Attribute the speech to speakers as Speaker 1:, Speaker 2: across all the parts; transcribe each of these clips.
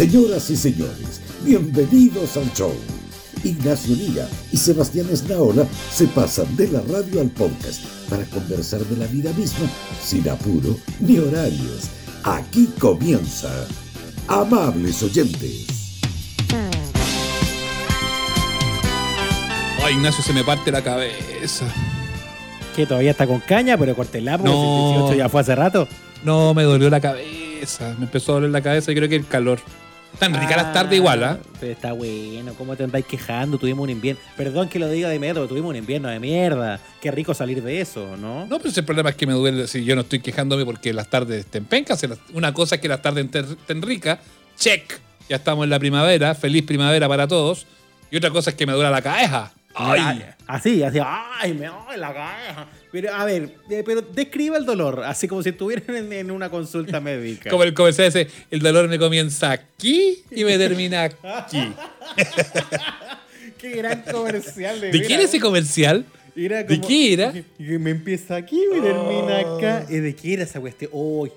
Speaker 1: Señoras y señores, bienvenidos al show. Ignacio Liga y Sebastián Esnaola se pasan de la radio al podcast para conversar de la vida misma sin apuro ni horarios. Aquí comienza. Amables oyentes.
Speaker 2: Ay, Ignacio, se me parte la cabeza.
Speaker 3: Que todavía está con caña, pero cortela, porque
Speaker 2: No.
Speaker 3: el 18 ya fue hace rato.
Speaker 2: No, me dolió la cabeza. Me empezó a doler la cabeza y creo que el calor. Tan rica las tardes igual, ¿ah?
Speaker 3: Pero está bueno, ¿cómo te andáis quejando? Tuvimos un invierno. Perdón que lo diga de pero tuvimos un invierno de mierda. Qué rico salir de eso, ¿no?
Speaker 2: No, pero ese problema es que me duele. Si yo no estoy quejándome porque las tardes estén pencas. Una cosa es que las tardes estén ricas. Check. Ya estamos en la primavera. Feliz primavera para todos. Y otra cosa es que me duele la cabeza. Ay.
Speaker 3: Así, así, ay, me doy la cabeza. Pero, a ver, eh, pero describa el dolor, así como si estuvieran en, en una consulta médica.
Speaker 2: Como el comercial ese, el dolor me comienza aquí y me termina aquí.
Speaker 3: Qué gran comercial de
Speaker 2: ¿De quién es ese comercial?
Speaker 3: Era
Speaker 2: ¿De qué era?
Speaker 3: Me empieza aquí, me termina acá. ¿Y ¿De qué era esa cuestión?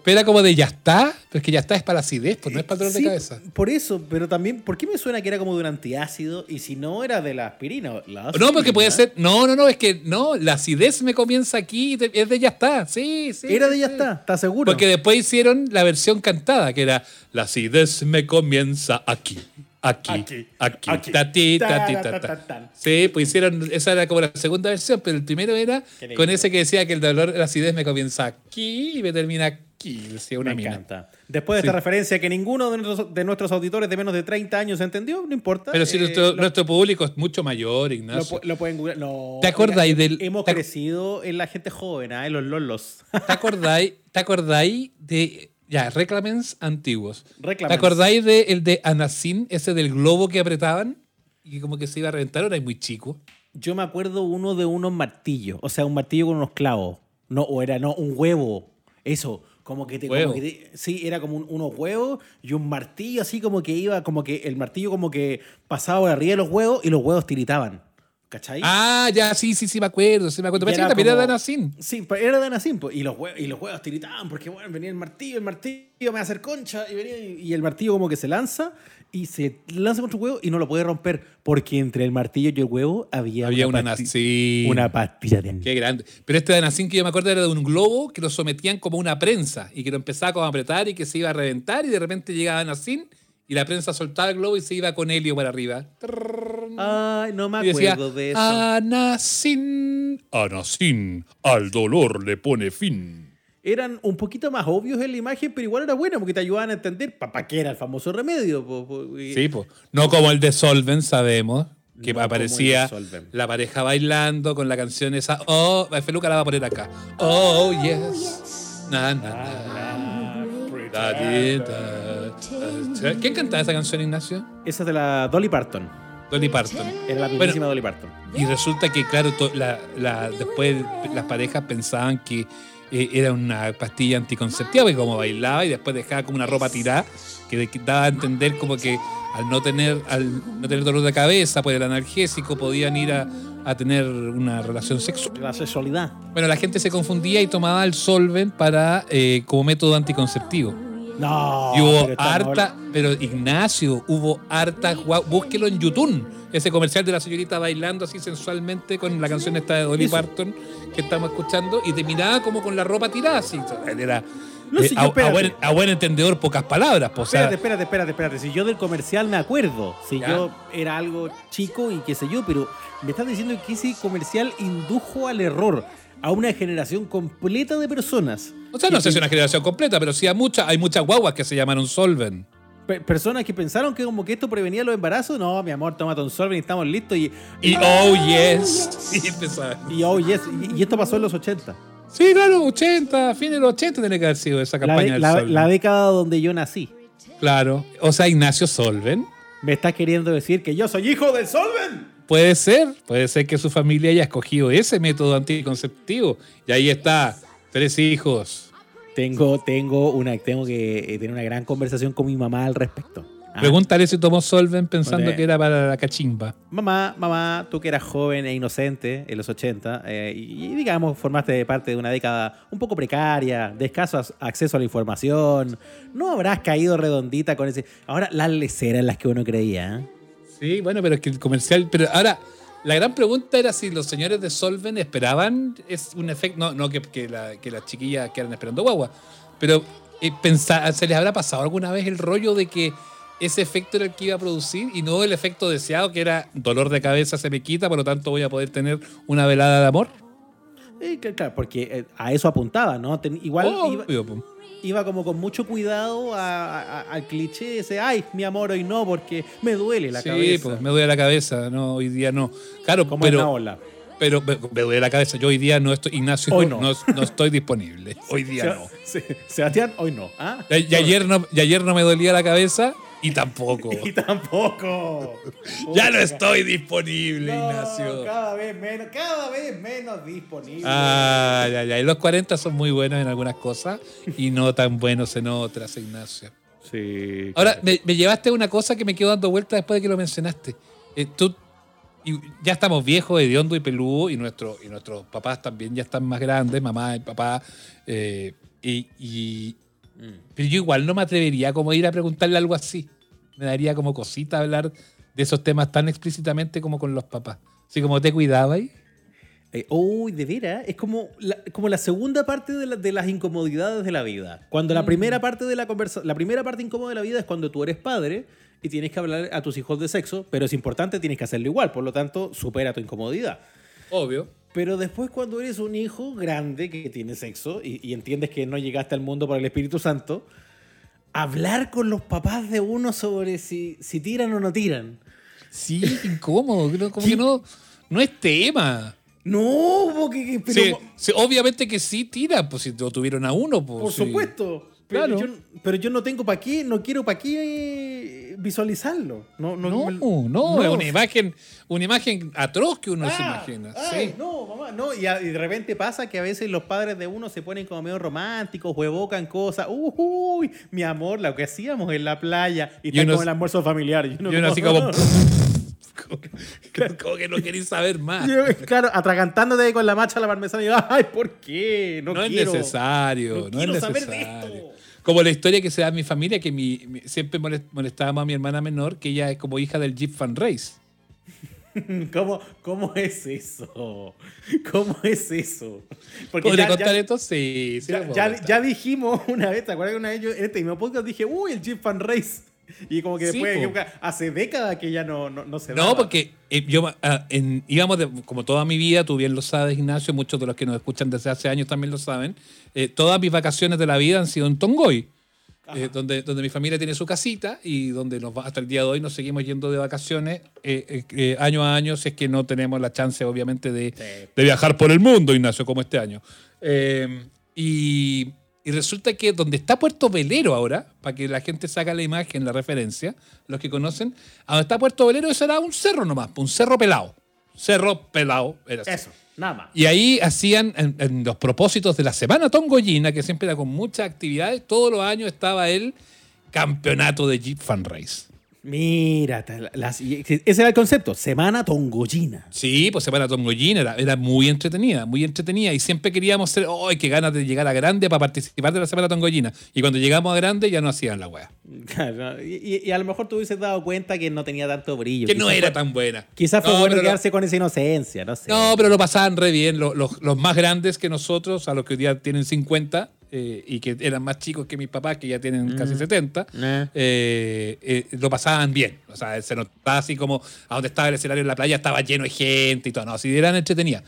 Speaker 2: Pero era como de ya está, pero es que ya está es para la acidez, pues no es para el dolor
Speaker 3: Sí,
Speaker 2: de cabeza.
Speaker 3: Por eso, pero también, ¿por qué me suena que era como de un antiácido? Y si no, era de la aspirina. La
Speaker 2: No, porque
Speaker 3: aspirina.
Speaker 2: puede ser. No, no, no, es que no, la acidez me comienza aquí, es de ya está. Sí, sí.
Speaker 3: Era de ya
Speaker 2: sí.
Speaker 3: está, ¿estás seguro?
Speaker 2: Porque después hicieron la versión cantada, que era La acidez me comienza aquí. Aquí,
Speaker 3: Aquí,
Speaker 2: aquí,
Speaker 3: aquí.
Speaker 2: ta, ti, ta, ti, ta, ta.
Speaker 3: Taratatan.
Speaker 2: Sí, pues hicieron, esa era como la segunda versión, pero el primero era con ese que decía que el dolor, la acidez me comienza aquí y me termina aquí, decía una
Speaker 3: Me
Speaker 2: mina.
Speaker 3: encanta. Después de
Speaker 2: Sí.
Speaker 3: esta referencia que ninguno de nuestros, de nuestros auditores de menos de 30 años entendió, no importa.
Speaker 2: Pero si
Speaker 3: Eh,
Speaker 2: nuestro,
Speaker 3: lo-
Speaker 2: nuestro público es mucho mayor, Ignacio.
Speaker 3: lo pueden googlear. No,
Speaker 2: ¿Te acordáis
Speaker 3: oiga,
Speaker 2: del-
Speaker 3: Hemos crecido en la gente joven, en los lolos.
Speaker 2: ¿Te acordáis, ¿Te acordáis de. Ya, reclamens antiguos.
Speaker 3: Reclamens.
Speaker 2: ¿Te acordáis de el de Anacin, ese del globo que apretaban? Y como que se iba a reventar, es muy chico.
Speaker 3: Yo me acuerdo uno de unos martillos, o sea, un martillo con unos clavos. No, o era, no, un huevo. Eso, como que te. como
Speaker 2: Huevo.
Speaker 3: que te- sí, era como un- unos huevos y un martillo así como que iba, como que el martillo como que pasaba por arriba de los huevos y los huevos tiritaban. ¿Cachai?
Speaker 2: Ah, ya, sí, sí, sí, me acuerdo. Sí, me acuerdo. Parece que
Speaker 3: era
Speaker 2: también era de
Speaker 3: como-
Speaker 2: Anacin.
Speaker 3: Sí, pero era de Anacin, pues, y los huevos, y los huevos tiritaban porque bueno, venía el martillo, el martillo me va a hacer concha y, venía, y el martillo como que se lanza y se lanza contra un huevo y no lo puede romper porque entre el martillo y el huevo había,
Speaker 2: Había una
Speaker 3: pasti-
Speaker 2: Anacin.
Speaker 3: una pastilla de
Speaker 2: Qué grande. Pero este de Anacin que yo me acuerdo era de un globo que lo sometían como una prensa y que lo empezaba como a apretar y que se iba a reventar y de repente llegaba Anacin y la prensa soltaba el globo y se iba con helio para arriba.
Speaker 3: Ay, no me
Speaker 2: decía,
Speaker 3: acuerdo de eso.
Speaker 2: Anacin, Anacin, al dolor le pone fin.
Speaker 3: Eran un poquito más obvios en la imagen, pero igual era bueno porque te ayudaban a entender para qué era el famoso remedio. po, po, y-
Speaker 2: Sí, pues. No como el de Solven, sabemos. Que
Speaker 3: No
Speaker 2: aparecía la pareja bailando con la canción esa. Oh, Feluca la va a poner acá. Oh, yes. Na, na, na. ¿Quién cantaba esa canción, Ignacio?
Speaker 3: Esa es de la Dolly Parton.
Speaker 2: Dolly Parton.
Speaker 3: Era la
Speaker 2: Bueno,
Speaker 3: mismísima Dolly Parton.
Speaker 2: Y resulta que, claro, to- la- la- después las parejas pensaban que eh, era una pastilla anticonceptiva, porque como bailaba y después dejaba como una ropa tirada, que daba a entender como que al no tener, al no tener dolor de cabeza por el analgésico podían ir a, a tener una relación sexual.
Speaker 3: La sexualidad.
Speaker 2: Bueno, la gente se confundía y tomaba el solven para, eh, como método anticonceptivo.
Speaker 3: No.
Speaker 2: Y hubo
Speaker 3: pero
Speaker 2: harta, pero Ignacio, hubo harta, búsquelo en YouTube, ese comercial de la señorita bailando así sensualmente con la canción esta de Dolly
Speaker 3: Eso.
Speaker 2: Parton que estamos escuchando y te miraba como con la ropa tirada así. Era
Speaker 3: No,
Speaker 2: eh, a, a
Speaker 3: espérate.
Speaker 2: buen, a buen entendedor, pocas palabras. pues, o sea,
Speaker 3: Espérate, espérate, espérate, espérate. Si yo del comercial me acuerdo, si
Speaker 2: Ya.
Speaker 3: yo era algo chico y qué sé yo, pero me estás diciendo que ese comercial indujo al error a una generación completa de personas.
Speaker 2: o sea, no sé si una generación completa, pero sí a muchas, hay muchas guaguas que se llamaron Solven.
Speaker 3: pe- Personas que pensaron que como que esto prevenía los embarazos. No, mi amor, toma un solven y estamos listos. Y,
Speaker 2: Y oh yes. Y
Speaker 3: oh, yes, y, esto pasó en los 80.
Speaker 2: Sí, claro, 80, fines de los 80 tiene que haber sido esa
Speaker 3: La,
Speaker 2: campaña
Speaker 3: de-
Speaker 2: del
Speaker 3: la-
Speaker 2: Solven.
Speaker 3: la década donde yo nací.
Speaker 2: Claro. O sea, Ignacio Solven.
Speaker 3: ¿Me estás queriendo decir que yo soy hijo del solven?
Speaker 2: Puede ser, puede ser que su familia haya escogido ese método anticonceptivo. Y ahí está, tres hijos.
Speaker 3: Tengo, tengo, una, tengo que eh, tener una gran conversación con mi mamá al respecto. Ah.
Speaker 2: Pregúntale si tomó Solven pensando que era para la cachimba.
Speaker 3: Mamá, mamá, tú que eras joven e inocente en los 80 eh, y, digamos formaste parte de una década un poco precaria, de escaso as- acceso a la información, ¿no habrás caído redondita con ese... Ahora, las leceras en las que uno creía, ¿eh?
Speaker 2: Sí, bueno, pero es que el comercial. Pero ahora, la gran pregunta era si los señores de Solven esperaban es un efecto. No, no que, que, la- que las chiquillas quedaran esperando guagua. Pero eh, ¿se les habrá pasado alguna vez el rollo de que ese efecto era el que iba a producir y no el efecto deseado que era dolor de cabeza se me quita, por lo tanto voy a poder tener una velada de amor?
Speaker 3: Que- claro, porque eh, a eso apuntaba, ¿no? Ten- igual iba,
Speaker 2: Obvio, po.
Speaker 3: iba como con mucho cuidado a- a- al cliché ese, ay, mi amor, hoy no, porque me duele la
Speaker 2: sí,
Speaker 3: cabeza.
Speaker 2: pues me duele la cabeza, no, hoy día no. Claro,
Speaker 3: como
Speaker 2: pero,
Speaker 3: la ola.
Speaker 2: pero me, me duele la cabeza. Yo hoy día no estoy, Ignacio,
Speaker 3: Hoy
Speaker 2: no.
Speaker 3: no.
Speaker 2: no estoy disponible. Hoy día no.
Speaker 3: Se- Sebastián, hoy no. ¿ah?
Speaker 2: Y, y ayer no. y ayer no me dolía la cabeza y tampoco.
Speaker 3: Y tampoco.
Speaker 2: ya no estoy disponible,
Speaker 3: no,
Speaker 2: Ignacio.
Speaker 3: Cada vez menos, cada vez menos disponible.
Speaker 2: Ah, ya, ya. Y los 40 son muy buenos en algunas cosas y no tan buenos en otras, Ignacio.
Speaker 3: Sí.
Speaker 2: Ahora, me, me llevaste a una cosa que me quedó dando vueltas después de que lo mencionaste. Eh, tú, y ya estamos viejos, hediondo y peludo, y, nuestro, y nuestros papás también ya están más grandes, mamá y papá. eh, y, y- pero yo igual no me atrevería como a ir a preguntarle algo así. Me daría como cosita hablar de esos temas tan explícitamente como con los papás. Así como te cuidaba ahí.
Speaker 3: Eh, uy, de veras, es como la, como la segunda parte de, la- de las incomodidades de la vida. Cuando la primera parte de la conversa, la primera parte incómoda de la vida es cuando tú eres padre y tienes que hablar a tus hijos de sexo, pero es importante, tienes que hacerlo igual, por lo tanto, supera tu incomodidad.
Speaker 2: Obvio.
Speaker 3: Pero después cuando eres un hijo grande que tiene sexo y, y entiendes que no llegaste al mundo por el Espíritu Santo, hablar con los papás de uno sobre si, si tiran o no tiran.
Speaker 2: Sí, incómodo. Como que no, no es tema.
Speaker 3: No, porque... que- Pero,
Speaker 2: Sí, sí, obviamente que sí tira, pues si lo tuvieron a uno. Pues,
Speaker 3: Por
Speaker 2: sí.
Speaker 3: supuesto. Pero,
Speaker 2: Claro.
Speaker 3: yo, pero yo no tengo para qué, no quiero para qué visualizarlo. No, no,
Speaker 2: No, es una imagen, una imagen atroz que uno se
Speaker 3: Ah,
Speaker 2: imagina.
Speaker 3: ay,
Speaker 2: sí.
Speaker 3: No, mamá, no. Y, a- y de repente pasa que a veces los padres de uno se ponen como medio románticos o evocan cosas. Uy, mi amor, lo que hacíamos en la playa. Y,
Speaker 2: Y
Speaker 3: está
Speaker 2: uno-
Speaker 3: como el almuerzo familiar. Y uno,
Speaker 2: Y uno así como. como, que- no queréis saber más.
Speaker 3: Claro, atragantándote con la macha a la parmesana y yo, ay, ¿por qué? No,
Speaker 2: No, es necesario,
Speaker 3: no
Speaker 2: no,
Speaker 3: quiero
Speaker 2: es
Speaker 3: saber de
Speaker 2: necesario.
Speaker 3: esto.
Speaker 2: Como la historia que se da en mi familia, que mi, mi- siempre molest- molestábamos a mi hermana menor, que ella es como hija del Jeep Fan Race.
Speaker 3: ¿Cómo, ¿Cómo es eso? ¿Cómo es eso? Porque
Speaker 2: ¿Podría
Speaker 3: ya-
Speaker 2: contar
Speaker 3: ya-
Speaker 2: esto? Sí, sí.
Speaker 3: Ya dijimos una vez, ¿te acuerdas que una vez yo en este mismo podcast dije, uy, el Jeep Fan Race? Y como que
Speaker 2: Sí,
Speaker 3: después,
Speaker 2: po.
Speaker 3: hace décadas que ya no, no, no se
Speaker 2: No,
Speaker 3: daba.
Speaker 2: porque eh, yo ah, en- íbamos de- como toda mi vida, tú bien lo sabes, Ignacio, muchos de los que nos escuchan desde hace años también lo saben. eh, todas mis vacaciones de la vida han sido en Tongoy, eh, donde, donde mi familia tiene su casita y donde nos va, hasta el día de hoy nos seguimos yendo de vacaciones eh, eh, eh, año a año, si es que no tenemos la chance, obviamente, de,
Speaker 3: Sí.
Speaker 2: de viajar por el mundo, Ignacio, como este año. Eh, y, y resulta que donde está Puerto Velero ahora, para que la gente saque la imagen, la referencia, los que conocen, a donde está Puerto Velero, eso era un cerro nomás, un cerro pelado. Cerro pelado, era así.
Speaker 3: Eso, nada más.
Speaker 2: Y ahí hacían en, en los propósitos de la Semana Tongoyina, que siempre era con muchas actividades, todos los años estaba el campeonato de Jeep Fan Race.
Speaker 3: Mira, las- ese era el concepto, Semana Tongoyina.
Speaker 2: Sí, pues Semana Tongoyina era, era muy entretenida, muy entretenida. Y siempre queríamos ser, ¡ay, qué ganas de llegar a grande para participar de la Semana Tongoyina! Y cuando llegamos a grande ya no hacían la wea.
Speaker 3: Claro, y, y- a lo mejor tú hubieses dado cuenta que no tenía tanto brillo.
Speaker 2: Que no
Speaker 3: Quizás
Speaker 2: era
Speaker 3: fue-
Speaker 2: tan buena.
Speaker 3: Quizás fue
Speaker 2: No,
Speaker 3: bueno quedarse con esa inocencia, no sé.
Speaker 2: No, pero lo pasaban re bien. Los, los- los más grandes que nosotros, a los que hoy día tienen 50 eh, y que eran más chicos que mis papás, que ya tienen casi 70,
Speaker 3: Eh.
Speaker 2: eh, eh, lo pasaban bien. O sea, se notaba así como a donde estaba el escenario en la playa estaba lleno de gente y todo. No, si eran entretenidas.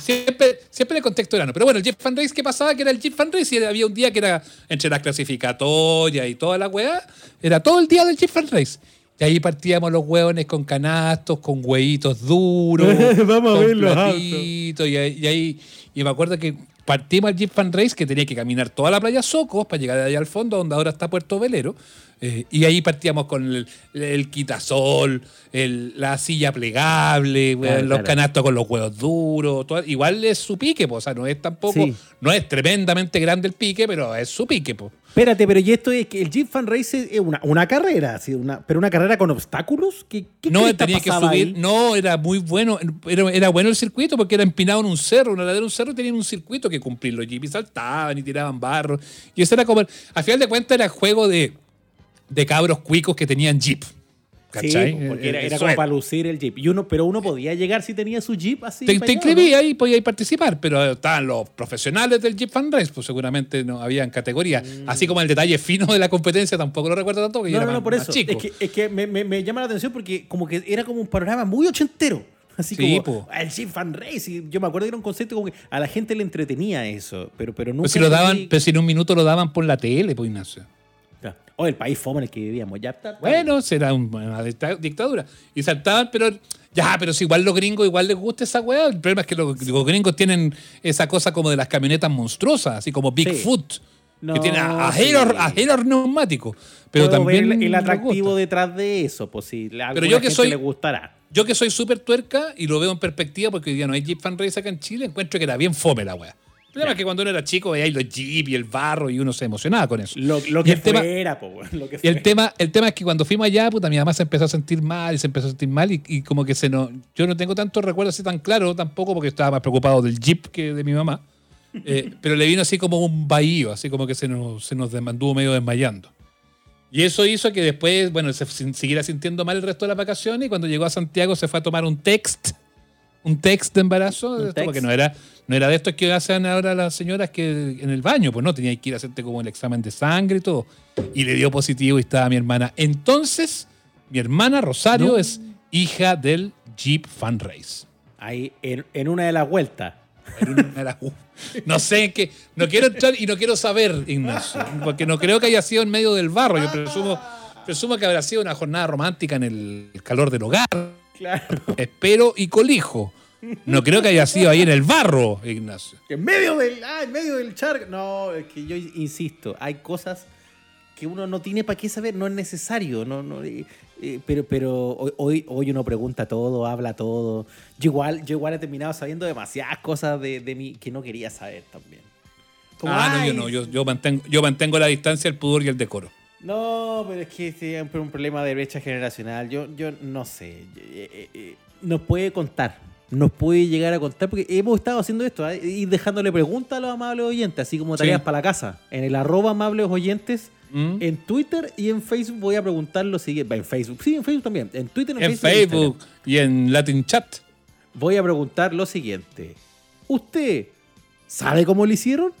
Speaker 2: Siempre, siempre el contexto era no. Pero bueno, el Jeep Fan Race, ¿qué pasaba? Que era el Jeep Fan Race y había un día que era entre las clasificatorias y toda la weá. Era todo el día del Jeep Fan Race. Y ahí partíamos los hueones con canastos, con huevitos duros.
Speaker 3: Vamos a
Speaker 2: con
Speaker 3: ver los
Speaker 2: y, y ahí, y me acuerdo que partimos al Jeep Fan Race, que tenía que caminar toda la playa Socos para llegar de allá al fondo, donde ahora está Puerto Velero. Eh, y ahí partíamos con el, el quitasol, el- la silla plegable,
Speaker 3: Claro,
Speaker 2: los
Speaker 3: claro.
Speaker 2: canastos con los huevos duros. todo- igual es su pique, po, o sea, no es tampoco,
Speaker 3: Sí.
Speaker 2: no es tremendamente grande el pique, pero es su pique. po.
Speaker 3: Espérate, pero y esto es que el Jeep Fan Race es una, una carrera, así, una, pero una carrera con obstáculos. ¿Qué, qué
Speaker 2: No, tenía que subir.
Speaker 3: ahí?
Speaker 2: No, era muy bueno. Era, era bueno el circuito porque era empinado en un cerro, una ladera de un cerro tenían un circuito que cumplir. Los jeeps saltaban y tiraban barro. Y eso era como. A final de cuentas, era juego de, de cabros cuicos que tenían jeep. ¿Cachai?
Speaker 3: Sí, porque era,
Speaker 2: Eh,
Speaker 3: era como para lucir el Jeep. Y uno, pero uno podía llegar si tenía su Jeep así.
Speaker 2: Te, te
Speaker 3: ¿o no?
Speaker 2: inscribías y podías participar, pero estaban los profesionales del Jeep Fan Race, pues seguramente no habían categoría. Así como el detalle fino de la competencia, tampoco lo recuerdo tanto yo
Speaker 3: No, por eso.
Speaker 2: chico.
Speaker 3: Es que, es que me, me- me llama la atención porque como que era como un panorama muy ochentero. Así
Speaker 2: Sí,
Speaker 3: como
Speaker 2: po.
Speaker 3: "Ah, el Jeep Fan Race. Y yo me acuerdo que era un concepto como que a la gente le entretenía eso. Pero, pero nunca.
Speaker 2: Pues si lo daban,
Speaker 3: vi-
Speaker 2: pero si en un minuto lo daban por la tele, pues Ignacio.
Speaker 3: O el país fome en el que vivíamos. Ya está.
Speaker 2: Bueno, será un- una dicta- dictadura. Y saltaban, pero ya, pero si igual los gringos igual les gusta esa weá. El problema es que los, los gringos tienen esa cosa como de las camionetas monstruosas, así como Bigfoot.
Speaker 3: No,
Speaker 2: que tiene a-
Speaker 3: sí.
Speaker 2: ajeros ajeros neumáticos. Pero
Speaker 3: Puedo ver
Speaker 2: también.
Speaker 3: el, el atractivo detrás de eso. Pues si a
Speaker 2: Pero yo que
Speaker 3: gente
Speaker 2: soy-
Speaker 3: le gustará.
Speaker 2: Yo que soy súper tuerca y lo veo en perspectiva porque hoy día no hay Jeep Fan Race acá en Chile, encuentro que era bien fome la weá. El problema es que cuando uno era chico veía los Jeep y el barro y uno se emocionaba con eso.
Speaker 3: Lo, lo que
Speaker 2: el tema-
Speaker 3: fuera, po, weón, lo que
Speaker 2: Y el tema, el tema es que cuando fuimos allá, puta, mi mamá se empezó a sentir mal y se empezó a sentir mal y, y como que se no, yo no tengo tanto recuerdo así tan claro tampoco porque estaba más preocupado del jeep que de mi mamá. Eh, pero le vino así como un bahío, así como que se nos, se nos mantuvo medio desmayando. Y eso hizo que después, bueno, se siguiera sintiendo mal el resto de las vacaciones y cuando llegó a Santiago se fue a tomar un text, un text de embarazo,
Speaker 3: Un
Speaker 2: esto, porque no era, no era de estos que hacen ahora las señoras que en el baño, pues no, tenía que ir a hacerte como el examen de sangre y todo. Y le dio positivo y estaba mi hermana. Entonces, mi hermana Rosario
Speaker 3: No.
Speaker 2: es hija del Jeep Fan Race.
Speaker 3: Ahí, en, en una de las vueltas.
Speaker 2: No sé qué. No quiero entrar y no quiero saber, Ignacio. Porque no creo que haya sido en medio del barro. Yo presumo, presumo que habrá sido una jornada romántica en el calor del hogar.
Speaker 3: Claro.
Speaker 2: Espero y colijo. No creo que haya sido ahí en el barro, Ignacio.
Speaker 3: En medio del. Ah, en medio del charco. No, es que yo insisto, hay cosas que uno no tiene para qué saber, no es necesario. No, no, eh, eh, pero pero hoy, hoy, uno pregunta todo, habla todo. Yo igual, yo igual he terminado sabiendo demasiadas cosas de, de mí que no quería saber también. Como,
Speaker 2: ah, no, yo no. Yo, yo, mantengo, yo mantengo la distancia, el pudor y el decoro.
Speaker 3: No, pero es que es siempre un problema de brecha generacional. Yo, yo no sé. Eh, eh, eh, Nos puede contar. Nos puede llegar a contar porque hemos estado haciendo esto ¿eh? y dejándole preguntas a los amables oyentes, así como tareas
Speaker 2: Sí.
Speaker 3: para la casa. En el arroba amables oyentes,
Speaker 2: ¿Mm?
Speaker 3: en Twitter y en Facebook voy a preguntar lo siguiente. En Facebook, sí, en Facebook también. En Twitter, en,
Speaker 2: En
Speaker 3: Facebook. en
Speaker 2: Facebook y en Latin Chat.
Speaker 3: Voy a preguntar lo siguiente. ¿Usted sabe cómo lo hicieron?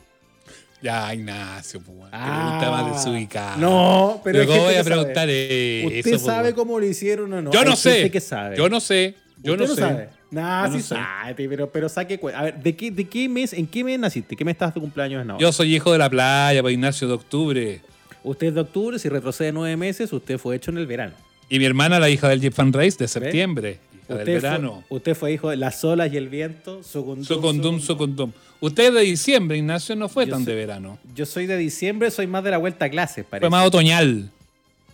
Speaker 2: Ya, Ignacio, pues,
Speaker 3: Ah,
Speaker 2: pregunta más desubicada.
Speaker 3: no, pero hay
Speaker 2: ¿cómo voy a preguntar eso?
Speaker 3: ¿Usted
Speaker 2: pues,
Speaker 3: sabe cómo lo hicieron o no?
Speaker 2: Yo no
Speaker 3: Hay
Speaker 2: sé.
Speaker 3: que sabe.
Speaker 2: Yo no sé. Yo
Speaker 3: ¿Usted
Speaker 2: no, sé.
Speaker 3: sabe? Nah,
Speaker 2: Yo no
Speaker 3: sí
Speaker 2: sé.
Speaker 3: sabe, pero, pero saque cuenta. A ver, ¿de qué, ¿de qué mes, en qué mes naciste? ¿Qué mes estás de cumpleaños en
Speaker 2: Yo soy hijo de la playa, pues Ignacio de octubre.
Speaker 3: Usted es de octubre, si retrocede nueve meses, usted fue hecho en el verano.
Speaker 2: Y mi hermana, la hija del Jeep Fan Race, de septiembre. Hija del
Speaker 3: Usted
Speaker 2: verano.
Speaker 3: fue, usted fue hijo de las olas y el viento, Socondum,
Speaker 2: Socondum,
Speaker 3: Socondum.
Speaker 2: Usted es de diciembre, Ignacio, no fue
Speaker 3: Yo
Speaker 2: tan
Speaker 3: soy-
Speaker 2: de verano.
Speaker 3: Yo soy de diciembre, soy más de la vuelta a clases, parece.
Speaker 2: Fue más otoñal.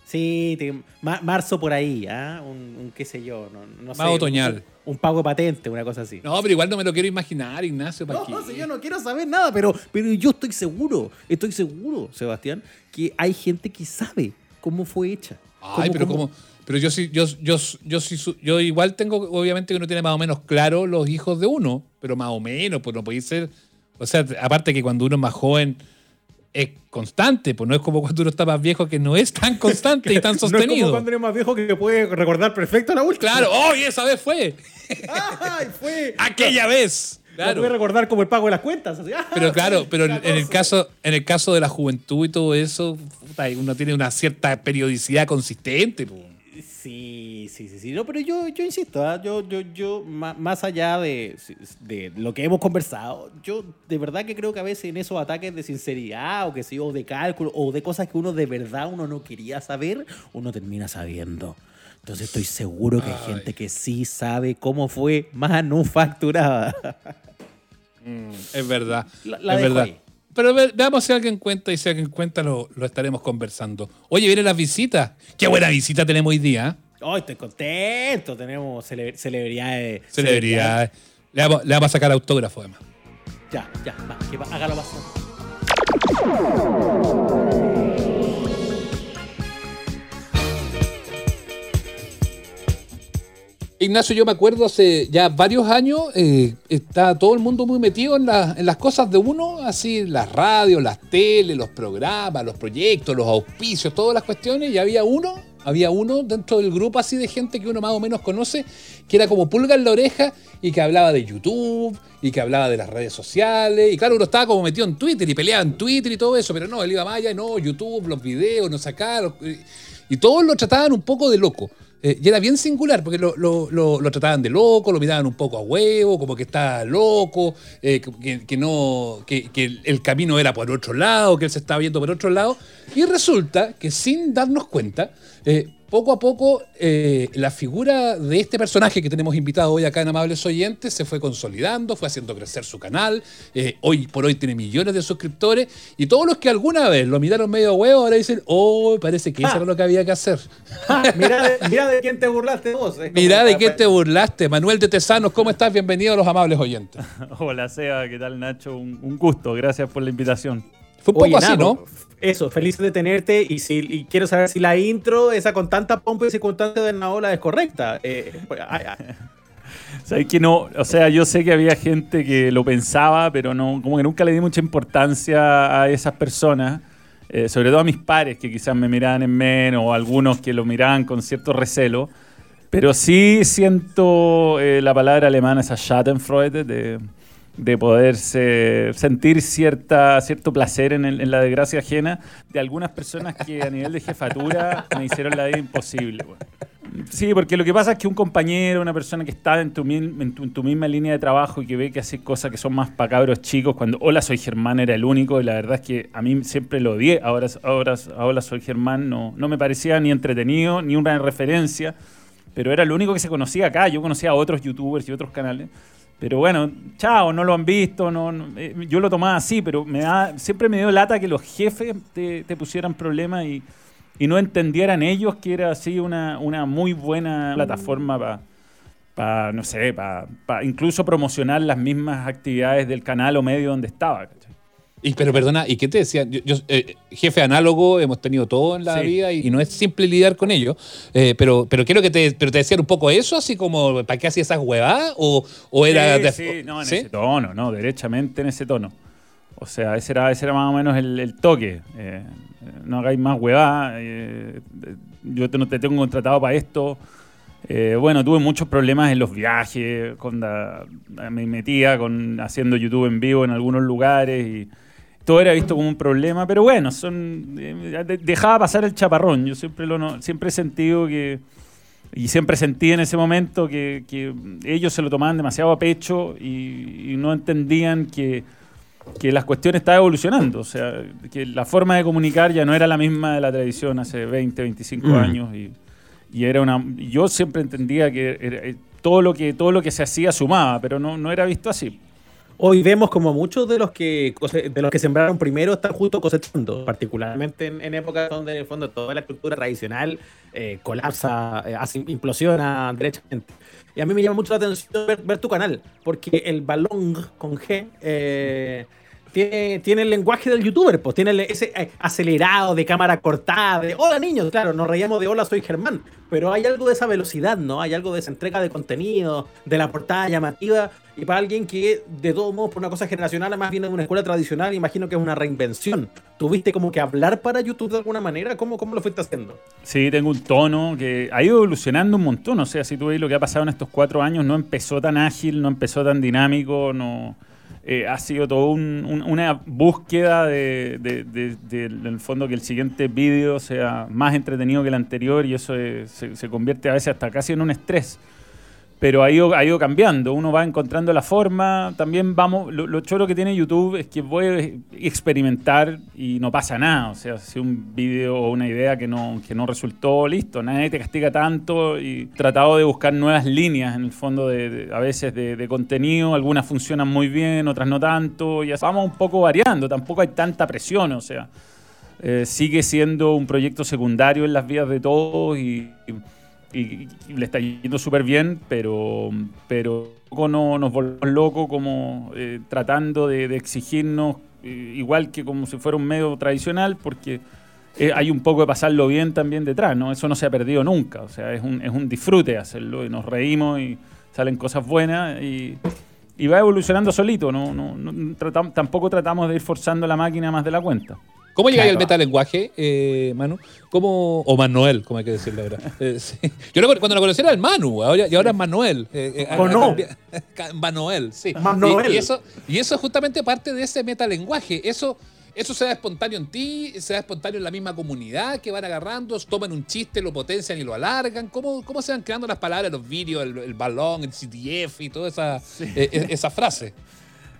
Speaker 3: Sí, te- ma- marzo por ahí, ¿ah? Un, un qué sé yo, no, no sé.
Speaker 2: Más otoñal.
Speaker 3: Un, un pago de patente, una cosa así.
Speaker 2: No, pero igual no me lo quiero imaginar, Ignacio. ¿para
Speaker 3: No,
Speaker 2: qué?
Speaker 3: si yo no quiero saber nada, pero, pero yo estoy seguro, estoy seguro, Sebastián, que hay gente que sabe cómo fue hecha.
Speaker 2: Ay, pero como. Pero yo sí, yo, yo, yo, sí su- yo igual tengo, obviamente que uno tiene más o menos claro los hijos de uno, pero más o menos, pues no puede ser. O sea, aparte que cuando uno es más joven es constante, pues no es como cuando uno está más viejo que no es tan constante y tan
Speaker 3: No es como
Speaker 2: sostenido.
Speaker 3: cuando eres más viejo que puede recordar perfecto la última.
Speaker 2: Claro, ¡oh! Y esa vez fue.
Speaker 3: ¡Ay, fue!
Speaker 2: Aquella vez.
Speaker 3: La
Speaker 2: Claro.
Speaker 3: puede recordar como el pago de las cuentas. así, ¡ah!
Speaker 2: Pero claro, pero en el
Speaker 3: 14.
Speaker 2: caso, en el caso de la juventud y todo eso, puta, uno tiene una cierta periodicidad consistente. pues.
Speaker 3: Sí, sí, sí, sí. No, pero yo, yo insisto, ¿ah? yo, yo, yo, más allá de, de lo que hemos conversado, yo de verdad que creo que a veces en esos ataques de sinceridad o que yo, o de cálculo o de cosas que uno de verdad uno no quería saber, uno termina sabiendo. Entonces estoy seguro que hay
Speaker 2: Ay.
Speaker 3: gente que sí sabe cómo fue manufacturada.
Speaker 2: Es verdad.
Speaker 3: La- la
Speaker 2: es
Speaker 3: dejo
Speaker 2: verdad.
Speaker 3: ahí.
Speaker 2: Pero ve- veamos si alguien cuenta y si alguien cuenta lo, lo estaremos conversando. Oye, vienen las visitas. Qué buena visita tenemos hoy día. ¿eh?
Speaker 3: Hoy estoy contento, tenemos cele- celebridades.
Speaker 2: Celebridades. Le vamos, le vamos a sacar autógrafo además.
Speaker 3: Ya, ya, va, que va, hágalo pasar.
Speaker 2: Ignacio, yo me acuerdo hace ya varios años, eh, está todo el mundo muy metido en, las cosas de uno, así las radios, las teles, los programas, los proyectos, los auspicios, todas las cuestiones, y había uno, había uno dentro del grupo así de gente que uno más o menos conoce, que era como pulga en la oreja y que hablaba de YouTube y que hablaba de las redes sociales, y claro, uno estaba como metido en Twitter y peleaba en Twitter y todo eso, pero no, él iba allá, no, YouTube, los videos, no sacar, y todos lo trataban un poco de loco. Eh, y era bien singular, porque lo, lo, trataban de loco, lo miraban un poco a huevo, como que estaba loco, eh, que, no, que, el camino era por otro lado, que él se estaba viendo por otro lado. Y resulta que sin darnos cuenta, eh, poco a poco eh, la figura de este personaje que tenemos invitado hoy acá en Amables Oyentes se fue consolidando, fue haciendo crecer su canal. Eh, hoy por hoy tiene millones de suscriptores. Y todos los que alguna vez lo miraron medio huevo ahora dicen, oh, parece que eso era lo que había que hacer.
Speaker 3: mira, de, quién te burlaste vos.
Speaker 2: Mira de quién te burlaste. Manuel de Tesanos, ¿cómo estás? Bienvenido a los Amables Oyentes.
Speaker 4: Hola, Seba, ¿qué tal, Nacho? Un, gusto, gracias por la invitación.
Speaker 2: Fue un poco así, ¿no?
Speaker 3: Eso, feliz de tenerte y, si, quiero saber si la intro, esa con tanta pompa y circunstancia de Naola es correcta. Eh, pues,
Speaker 4: que no? O sea, yo sé que había gente que lo pensaba, pero no, como que nunca le di mucha importancia a esas personas. Eh, sobre todo a mis pares que quizás me miraban en menos o algunos que lo miraban con cierto recelo. Pero sí siento eh, la palabra alemana, esa Schadenfreude, de, de poderse sentir cierta, cierto placer en, la desgracia ajena de algunas personas que a nivel de jefatura me hicieron la vida imposible. Sí, porque lo que pasa es que un compañero, una persona que está en tu, misma línea de trabajo y que ve que hace cosas que son más para cabros chicos, cuando Hola Soy Germán era el único, y la verdad es que a mí siempre lo odié, ahora, ahora Hola Soy Germán no, no me parecía ni entretenido ni una referencia, pero era lo único que se conocía acá, yo conocía a otros youtubers y otros canales. Pero bueno, chao, no lo han visto, no, eh, yo lo tomaba así, pero me da, siempre me dio lata que los jefes te, pusieran problemas y, no entendieran ellos que era así una, una muy buena plataforma para, no sé, para incluso promocionar las mismas actividades del canal o medio donde estaba.
Speaker 2: Y, pero perdona, ¿y qué te decían? Yo, eh, jefe análogo hemos tenido todo en la vida y, no es simple lidiar con ello. Eh, pero, pero quiero que te, pero te decían un poco eso, así como, ¿para qué hacías esas huevadas? ¿O, o era.?
Speaker 4: Sí, sí, no, en ese tono, no, derechamente en ese tono. O sea, ese era, ese era más o menos el, toque. Eh, no hagáis más huevadas. yo te, no te tengo contratado para esto. bueno, tuve muchos problemas en los viajes, cuando me metía con haciendo YouTube en vivo en algunos lugares y todo era visto como un problema, pero bueno, son eh, dejaba pasar el chaparrón. Yo siempre lo siempre he sentido que y siempre sentí en ese momento que, ellos se lo tomaban demasiado a pecho y, no entendían que, las cuestiones estaban evolucionando, o sea, que la forma de comunicar ya no era la misma de la tradición hace 20, 25 mm. años y, era una yo siempre entendía que eh, todo lo que todo lo que se hacía sumaba, pero no, no era visto así.
Speaker 3: Hoy vemos como muchos de los que de los que sembraron primero están justo cosechando, particularmente en, épocas donde en el fondo toda la estructura tradicional eh, colapsa, eh, implosiona derechamente. Y a mí me llama mucho la atención ver, tu canal, porque el balón con G eh, tiene, el lenguaje del youtuber, pues tiene ese eh, acelerado de cámara cortada, de hola niños, claro, nos reíamos de hola soy Germán, pero hay algo de esa velocidad, ¿no? Hay algo de esa entrega de contenido, de la portada llamativa, y para alguien que de todos modos por una cosa generacional, más viene de una escuela tradicional, imagino que es una reinvención. ¿Tuviste como que hablar para YouTube de alguna manera? ¿Cómo, cómo lo fuiste haciendo?
Speaker 4: Sí, tengo un tono que ha ido evolucionando un montón, o sea, si tú ves lo que ha pasado en estos cuatro años, no empezó tan ágil, no empezó tan dinámico, no eh, ha sido toda una búsqueda de, en el fondo, que el siguiente vídeo sea más entretenido que el anterior y eso se, se, convierte a veces hasta casi en un estrés pero ha ido, ha ido cambiando, uno va encontrando la forma, también vamos, lo, lo choro que tiene YouTube es que puedes experimentar y no pasa nada, o sea, si un vídeo o una idea que no, que no resultó, listo, nadie te castiga tanto y tratado de buscar nuevas líneas en el fondo de, a veces de, contenido, algunas funcionan muy bien, otras no tanto, y vamos un poco variando, tampoco hay tanta presión, o sea, eh, sigue siendo un proyecto secundario en las vidas de todos le está yendo súper bien, pero, pero no nos volvemos locos como eh, tratando de, exigirnos eh, igual que como si fuera un medio tradicional, porque eh, hay un poco de pasarlo bien también detrás, ¿no? Eso no se ha perdido nunca, o sea, es un, es un disfrute hacerlo y nos reímos y salen cosas buenas y, y va evolucionando solito, ¿no? no, no tratam- tampoco tratamos de ir forzando la máquina más de la cuenta.
Speaker 2: ¿Cómo llegáis
Speaker 3: Claro.
Speaker 2: al metalenguaje, eh, Manu? ¿Cómo, o Manuel, como hay que decirlo ahora. Eh, sí. Yo lo- cuando lo conocí era el Manu, ahora, y ahora es Manuel. Eh, eh,
Speaker 3: ¿O no?
Speaker 2: Manuel, sí.
Speaker 3: Manuel.
Speaker 2: Y, y eso, y eso es justamente parte de ese metalenguaje. Eso, eso se da espontáneo en ti, se da espontáneo en la misma comunidad que van agarrando, toman un chiste, lo potencian y lo alargan. ¿Cómo, cómo se van creando las palabras, los vídeos, el, el balón, el CTF y toda esa, eh, eh, esa frase?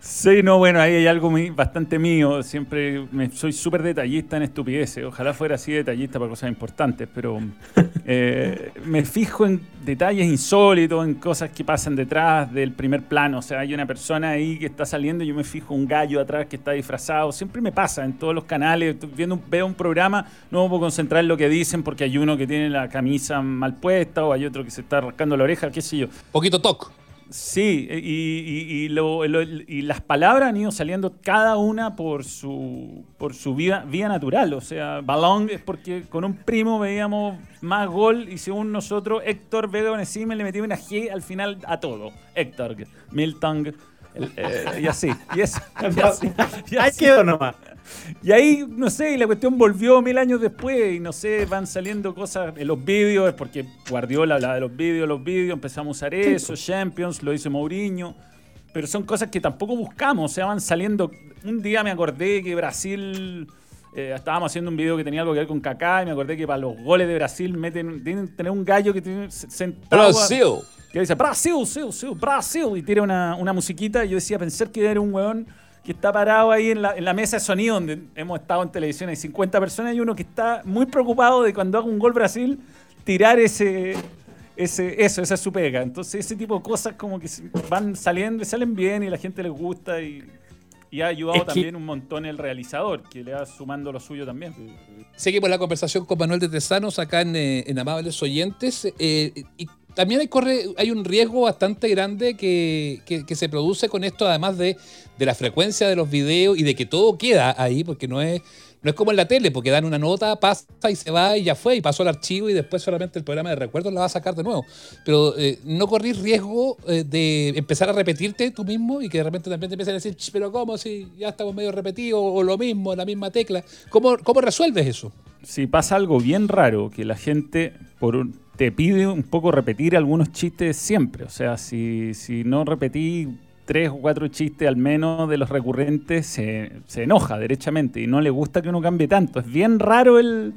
Speaker 4: Sí, no, bueno, ahí hay algo muy- bastante mío. Siempre me, soy súper detallista en estupideces. Ojalá fuera así detallista para cosas importantes, pero eh, me fijo en detalles insólitos, en cosas que pasan detrás del primer plano. O sea, hay una persona ahí que está saliendo y yo me fijo un gallo atrás que está disfrazado. Siempre me pasa en todos los canales. Viendo, un- veo un programa, no me puedo concentrar en lo que dicen porque hay uno que tiene la camisa mal puesta o hay otro que se está rascando la oreja, qué sé yo.
Speaker 2: Poquito toc.
Speaker 4: Sí, y, y- y lo- lo- y las palabras han ido saliendo cada una por su, por su vía, vía natural. O sea, balón es porque con un primo veíamos más gol y según nosotros Héctor Vega Onesime le metía una G al final a todo. Héctor, Milton, el- eh, y así. Y, eso, y así, y
Speaker 3: Ahí
Speaker 4: así.
Speaker 3: quedó nomás.
Speaker 4: Y ahí, no sé, y la cuestión volvió mil años después y no sé, van saliendo cosas en los vídeos, es porque Guardiola hablaba de los vídeos, los vídeos, empezamos a usar eso, Champions, lo hizo Mourinho, pero son cosas que tampoco buscamos, o sea, van saliendo. Un día me acordé que Brasil, eh, estábamos haciendo un video que tenía algo que ver con Kaká y me acordé que para los goles de Brasil meten, tienen que tener un gallo que tiene sentado... a-
Speaker 2: Brasil.
Speaker 4: que dice Brasil, Brasil, Brasil, Brasil, y tira una, una musiquita. Y yo decía, pensar que era un weón que está parado ahí en la, en la mesa de sonido donde hemos estado en televisión. Hay 50 personas y uno que está muy preocupado de cuando haga un gol Brasil, tirar ese. Ese, eso, esa es su pega. Entonces, ese tipo de cosas como que van saliendo y salen bien y la gente les gusta y, y ha ayudado
Speaker 3: Es que-
Speaker 4: también un montón el realizador, que le va sumando lo suyo también.
Speaker 2: Seguimos la conversación con Manuel de Tesanos acá en, eh, en Amables Oyentes. eh, y también hay, corre, hay un riesgo bastante grande que, que- se produce con esto, además de, de la frecuencia de los videos y de que todo queda ahí, porque no es, no es como en la tele, porque dan una nota, pasa y se va y ya fue, y pasó al archivo y después solamente el programa de recuerdos la va a sacar de nuevo. Pero eh, no corrís riesgo eh, de empezar a repetirte tú mismo y que de repente también te empiezan a decir, "Ch, pero ¿cómo si ya estamos medio repetidos o lo mismo, la misma tecla? ¿Cómo, cómo resuelves eso?
Speaker 4: si pasa algo bien raro, que la gente por un- te pide un poco repetir algunos chistes siempre. O sea, si, si no repetí tres o cuatro chistes al menos de los recurrentes, se, se enoja derechamente y no le gusta que uno cambie tanto. Es bien raro el,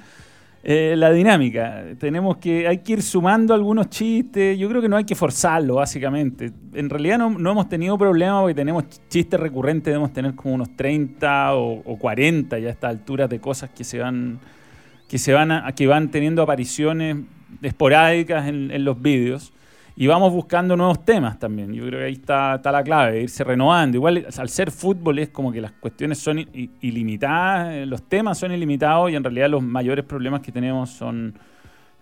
Speaker 4: eh, la dinámica. Tenemos que, hay que ir sumando algunos chistes. Yo creo que no hay que forzarlo, básicamente. En realidad no, no hemos tenido problema porque tenemos chistes recurrentes, debemos tener como unos 30 o, o 40 ya a estas alturas de cosas que se van que se van a- que van teniendo apariciones esporádicas en, en los vídeos y vamos buscando nuevos temas también. Yo creo que ahí está, está la clave, irse renovando. Igual al ser fútbol es como que las cuestiones son ilimitadas, eh, los temas son ilimitados y en realidad los mayores problemas que tenemos son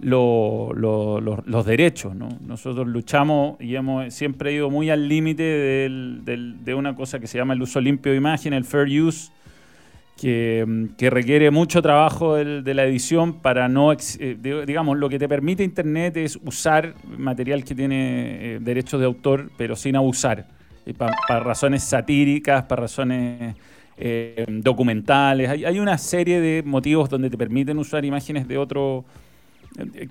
Speaker 4: lo- lo- lo- los derechos. ¿no? Nosotros luchamos y hemos siempre ido muy al límite de una cosa que se llama el uso limpio de imagen, el fair use que, mm, que requiere mucho trabajo del- de la edición para no, eh, di- digamos, lo que te permite Internet es usar material que tiene eh, derechos de autor, pero sin abusar, para razones satíricas, para razones eh, documentales. Hay, hay una serie de motivos donde te permiten usar imágenes de otro,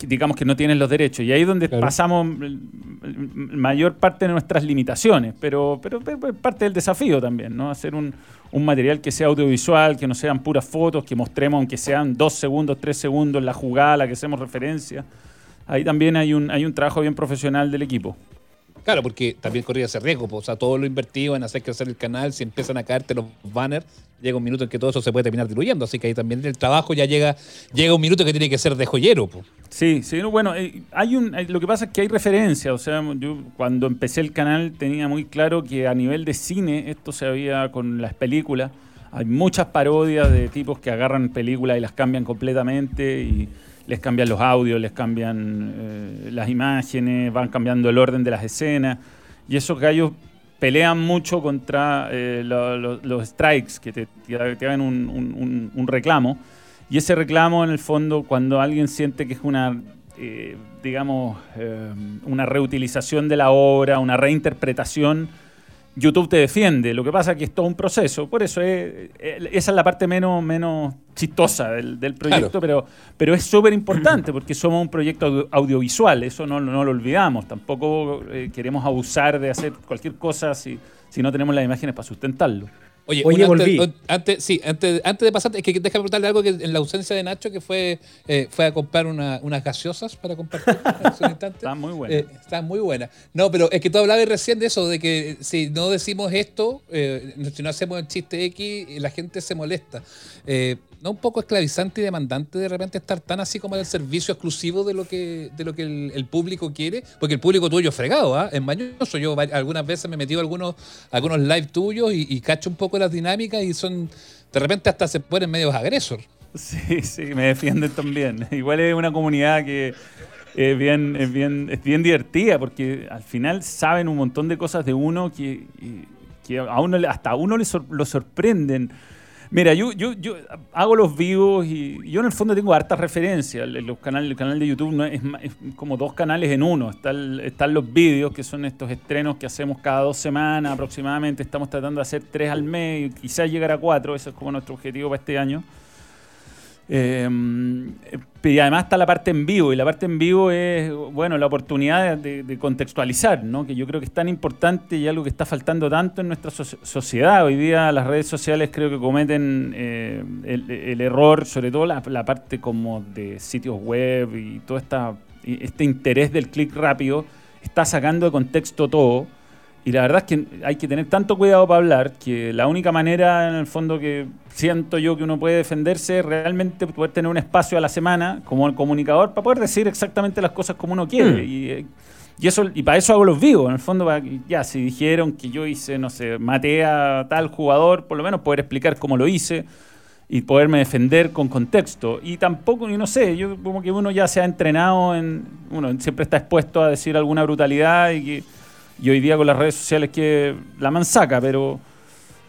Speaker 4: digamos que no tienes los derechos. Y ahí es donde
Speaker 2: Claro.
Speaker 4: pasamos mayor parte de nuestras limitaciones, pero, pero, pero parte del desafío también, ¿no? Hacer un, un material que sea audiovisual, que no sean puras fotos, que mostremos aunque sean dos segundos, tres segundos la jugada a la que hacemos referencia. Ahí también hay un, hay un trabajo bien profesional del equipo.
Speaker 2: Claro, porque también corría ese riesgo. pues, O sea, todo lo invertido en hacer crecer el canal, si empiezan a caerte los banners, llega un minuto en que todo eso se puede terminar diluyendo. Así que ahí también el trabajo ya llega, llega un minuto que tiene que ser de joyero. pues.
Speaker 4: Sí, sí, no, bueno, eh, hay un, hay- lo que pasa es que hay referencia, o sea, yo cuando empecé el canal tenía muy claro que a nivel de cine esto se había con las películas, hay muchas parodias de tipos que agarran películas y las cambian completamente y les cambian los audios, les cambian eh, las imágenes, van cambiando el orden de las escenas y esos gallos pelean mucho contra eh, lo- lo- los strikes, que te, te un, un- reclamo. Y ese reclamo, en el fondo, cuando alguien siente que es una, eh, digamos, una reutilización de la obra, una reinterpretación, YouTube te defiende. Lo que pasa es que es todo un proceso. Por eso es- eh, esa es la parte menos, menos chistosa del, del proyecto, pero, pero es súper importante porque somos un proyecto audio- audiovisual. Eso no, no lo olvidamos. Tampoco eh, queremos abusar de hacer cualquier cosa si, si no tenemos las imágenes para sustentarlo.
Speaker 2: Oye,
Speaker 3: volví.
Speaker 2: antes, antes- sí, antes, antes de pasar, es que déjame preguntarle algo que en la ausencia de Nacho, que fue, eh, fue a comprar una- unas gaseosas para compartir hace un instante.
Speaker 4: Está muy bueno.
Speaker 2: Eh, está muy buena. No, pero es que tú hablabas recién de eso, de que si no decimos esto, eh, si no hacemos el chiste X, la gente se molesta. Eh, ¿No un poco esclavizante y demandante de repente estar tan así como al servicio exclusivo de lo que, de lo que el, el público quiere? Porque el público tuyo es fregado, ¿ah? Es mañoso. Yo algunas veces me he metido algunos, algunos live tuyos y, cacho un poco las dinámicas y son... De repente hasta se ponen medios agresor.
Speaker 4: Sí, sí, me defienden también. Igual es una comunidad que es bien, es bien, es bien divertida porque al final saben un montón de cosas de uno que, que a uno, hasta a uno le lo sorprenden. Mira, yo, yo, yo hago los vivos y yo en el fondo tengo hartas referencias. Los canales, el canal de YouTube no es, es como dos canales en uno. Está están los vídeos, que son estos estrenos que hacemos cada dos semanas aproximadamente. Estamos tratando de hacer tres al mes quizás llegar a cuatro. Ese es como nuestro objetivo para este año. Eh, y además está la parte en vivo, y la parte en vivo es, bueno, la oportunidad de, contextualizar, ¿no? que yo creo que es tan importante y algo que está faltando tanto en nuestra so- sociedad. Hoy día las redes sociales creo que cometen eh, el, error, sobre todo la, parte como de sitios web y todo esta, este interés del clic rápido, está sacando de contexto todo. Y la verdad es que hay que tener tanto cuidado para hablar que la única manera, en el fondo, que siento yo que uno puede defenderse es realmente poder tener un espacio a la semana como el comunicador para poder decir exactamente las cosas como uno quiere. Y, eh, y eso y para eso hago los vivos, en el fondo, para que, ya, si dijeron que yo hice, no sé, maté a tal jugador, por lo menos poder explicar cómo lo hice y poderme defender con contexto. Y tampoco, yo no sé, yo como que uno ya se ha entrenado en, uno siempre está expuesto a decir alguna brutalidad y que y hoy día con las redes sociales que la mansaca, pero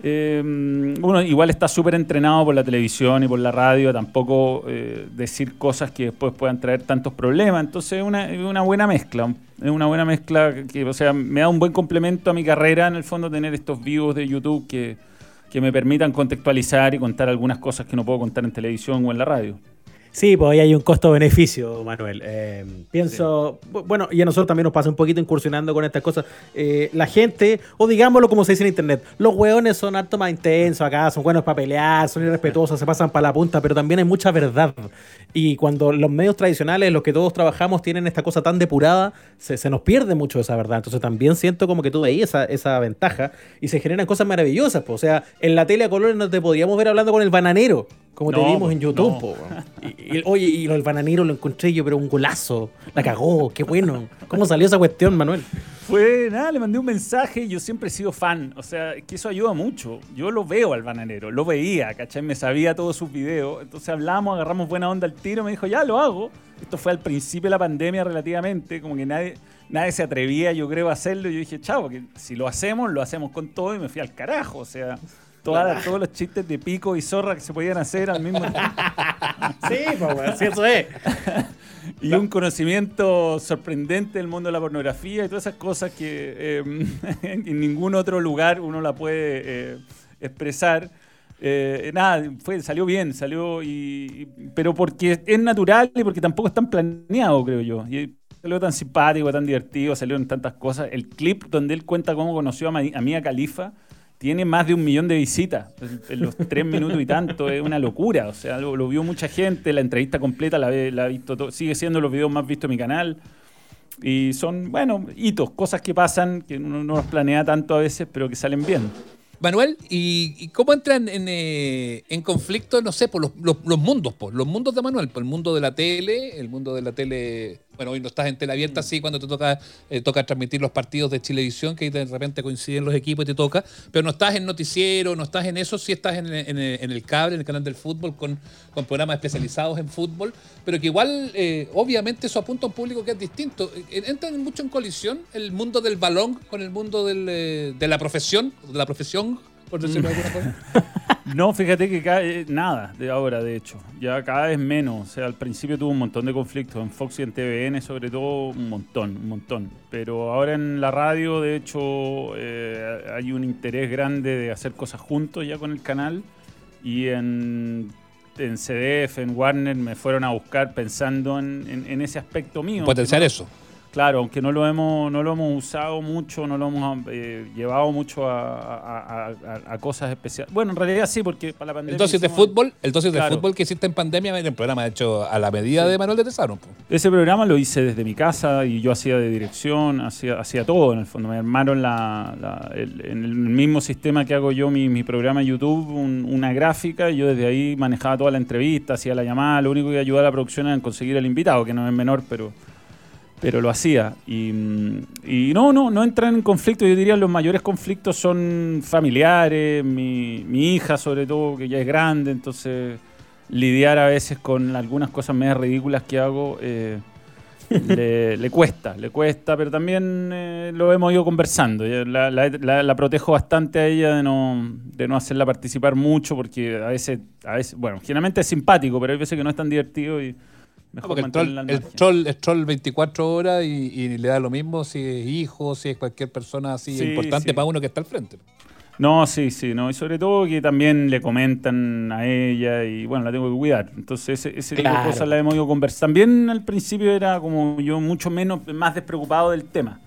Speaker 4: eh, uno igual está súper entrenado por la televisión y por la radio, tampoco eh, decir cosas que después puedan traer tantos problemas. Entonces es una, una buena mezcla, es una buena mezcla que, o sea, me da un buen complemento a mi carrera en el fondo tener estos vivos de YouTube que, que me permitan contextualizar y contar algunas cosas que no puedo contar en televisión o en la radio.
Speaker 3: Sí, pues ahí hay un costo-beneficio, Manuel. Eh, pienso, bu- bueno, y a nosotros también nos pasa un poquito incursionando con estas cosas. Eh, la gente, o digámoslo como se dice en internet, los hueones son harto más intensos acá, son buenos para pelear, son irrespetuosos, se pasan para la punta, pero también hay mucha verdad. Y cuando los medios tradicionales, los que todos trabajamos, tienen esta cosa tan depurada, se, se nos pierde mucho esa verdad. Entonces también siento como que tú veías esa, esa ventaja y se generan cosas maravillosas. po. O sea, en la tele a colores no te podíamos ver hablando con el bananero, como te
Speaker 4: No,
Speaker 3: vimos
Speaker 4: pues,
Speaker 3: en YouTube.
Speaker 4: no.
Speaker 3: po, weón. Y- y- oye, y del bananero lo encontré yo, pero un golazo. La cagó, qué bueno. ¿Cómo salió esa cuestión, Manuel?
Speaker 4: Fue, nada, le mandé un mensaje y yo siempre he sido fan. O sea, que eso ayuda mucho. Yo lo veo al bananero, lo veía, ¿cachai? Me sabía todos sus videos. Entonces hablamos, agarramos buena onda al tiro, me dijo, ya lo hago. Esto fue al principio de la pandemia relativamente, como que nadie, nadie se atrevía, yo creo, a hacerlo. Y yo dije, chao, porque si lo hacemos, lo hacemos con todo y me fui al carajo. O sea, todas- todos los chistes de pico y zorra que se podían hacer al mismo tiempo.
Speaker 3: Sí, pues, sí, eso es.
Speaker 4: Y un conocimiento sorprendente del mundo de la pornografía y todas esas cosas que eh, en ningún otro lugar uno la puede eh, expresar. Eh, nada, fue, salió bien, salió y, y- pero porque es natural y porque tampoco es tan planeado, creo yo. Y salió tan simpático, tan divertido, salieron tantas cosas. El clip donde él cuenta cómo conoció a, Ma- a Mia Khalifa tiene más de un millón de visitas en los tres minutos y tanto. Es una locura. O sea, lo, vio mucha gente. La entrevista completa la, ha visto. to- sigue siendo los videos más vistos en mi canal. Y son, bueno, hitos, cosas que pasan, que uno no los planea tanto a veces, pero que salen bien.
Speaker 2: Manuel, ¿y, y cómo entran en, eh, en conflicto, no sé, por los, los- los mundos, por los mundos de Manuel, por el mundo de la tele, el mundo de la tele bueno, hoy no estás en tele abierta, sí, cuando te toca, eh, toca transmitir los partidos de Chilevisión, que ahí de repente coinciden los equipos y te toca, pero no estás en noticiero, no estás en eso, sí estás en, en- en el cable, en el canal del fútbol, con, con programas especializados en fútbol, pero que igual, eh, obviamente, eso apunta a un público que es distinto. Eh, Entran mucho en colisión el mundo del balón con el mundo del, eh, de la profesión, de la profesión, por decirlo de alguna forma.
Speaker 4: No, fíjate que cada- eh, nada de ahora, de hecho. Ya cada vez menos. O sea, al principio tuvo un montón de conflictos. En Fox y en TVN, sobre todo, un montón, un montón. Pero ahora en la radio, de hecho, eh, hay un interés grande de hacer cosas juntos ya con el canal. Y en, en CDF, en Warner, me fueron a buscar pensando en, en- en ese aspecto mío.
Speaker 2: Potenciar
Speaker 4: ¿no?
Speaker 2: eso.
Speaker 4: Claro, aunque no lo hemos, no lo hemos usado mucho, no lo hemos eh, llevado mucho a, a- a- a- a cosas especiales. Bueno, en realidad sí, porque para la pandemia.
Speaker 2: El dosis de
Speaker 4: hicimos-
Speaker 2: fútbol, el dosis
Speaker 4: Claro.
Speaker 2: de fútbol que hiciste en pandemia era un programa hecho a la medida de Manuel de Tesaro. po.
Speaker 4: Ese programa lo hice desde mi casa y yo hacía de dirección, hacía, hacía todo en el fondo. Me armaron la, la- el- en el mismo sistema que hago yo mi, mi programa en YouTube, un- una gráfica, y yo desde ahí manejaba toda la entrevista, hacía la llamada. Lo único que ayudaba a la producción era en conseguir el invitado, que no es menor, pero, pero lo hacía. Y, y no, no, no entran en conflicto. Yo diría los mayores conflictos son familiares, mi, mi hija sobre todo, que ya es grande, entonces lidiar a veces con algunas cosas medias ridículas que hago eh, le, le cuesta, le cuesta, pero también eh, lo hemos ido conversando. La, la- la- la protejo bastante a ella de no, de no hacerla participar mucho, porque a veces, a veces, bueno, generalmente es simpático, pero hay veces que no es tan divertido y mejor
Speaker 2: Porque el troll,
Speaker 4: al
Speaker 2: el troll es troll 24 horas y, y le da lo mismo si es hijo, si es cualquier persona así
Speaker 4: Sí,
Speaker 2: importante
Speaker 4: sí.
Speaker 2: para uno que está al frente.
Speaker 4: No, sí, sí, no. Y sobre todo que también le comentan a ella y bueno, la tengo que cuidar. Entonces ese, ese tipo de
Speaker 3: Claro.
Speaker 4: cosas la hemos ido conversando. También al principio era como yo mucho menos, más despreocupado del tema.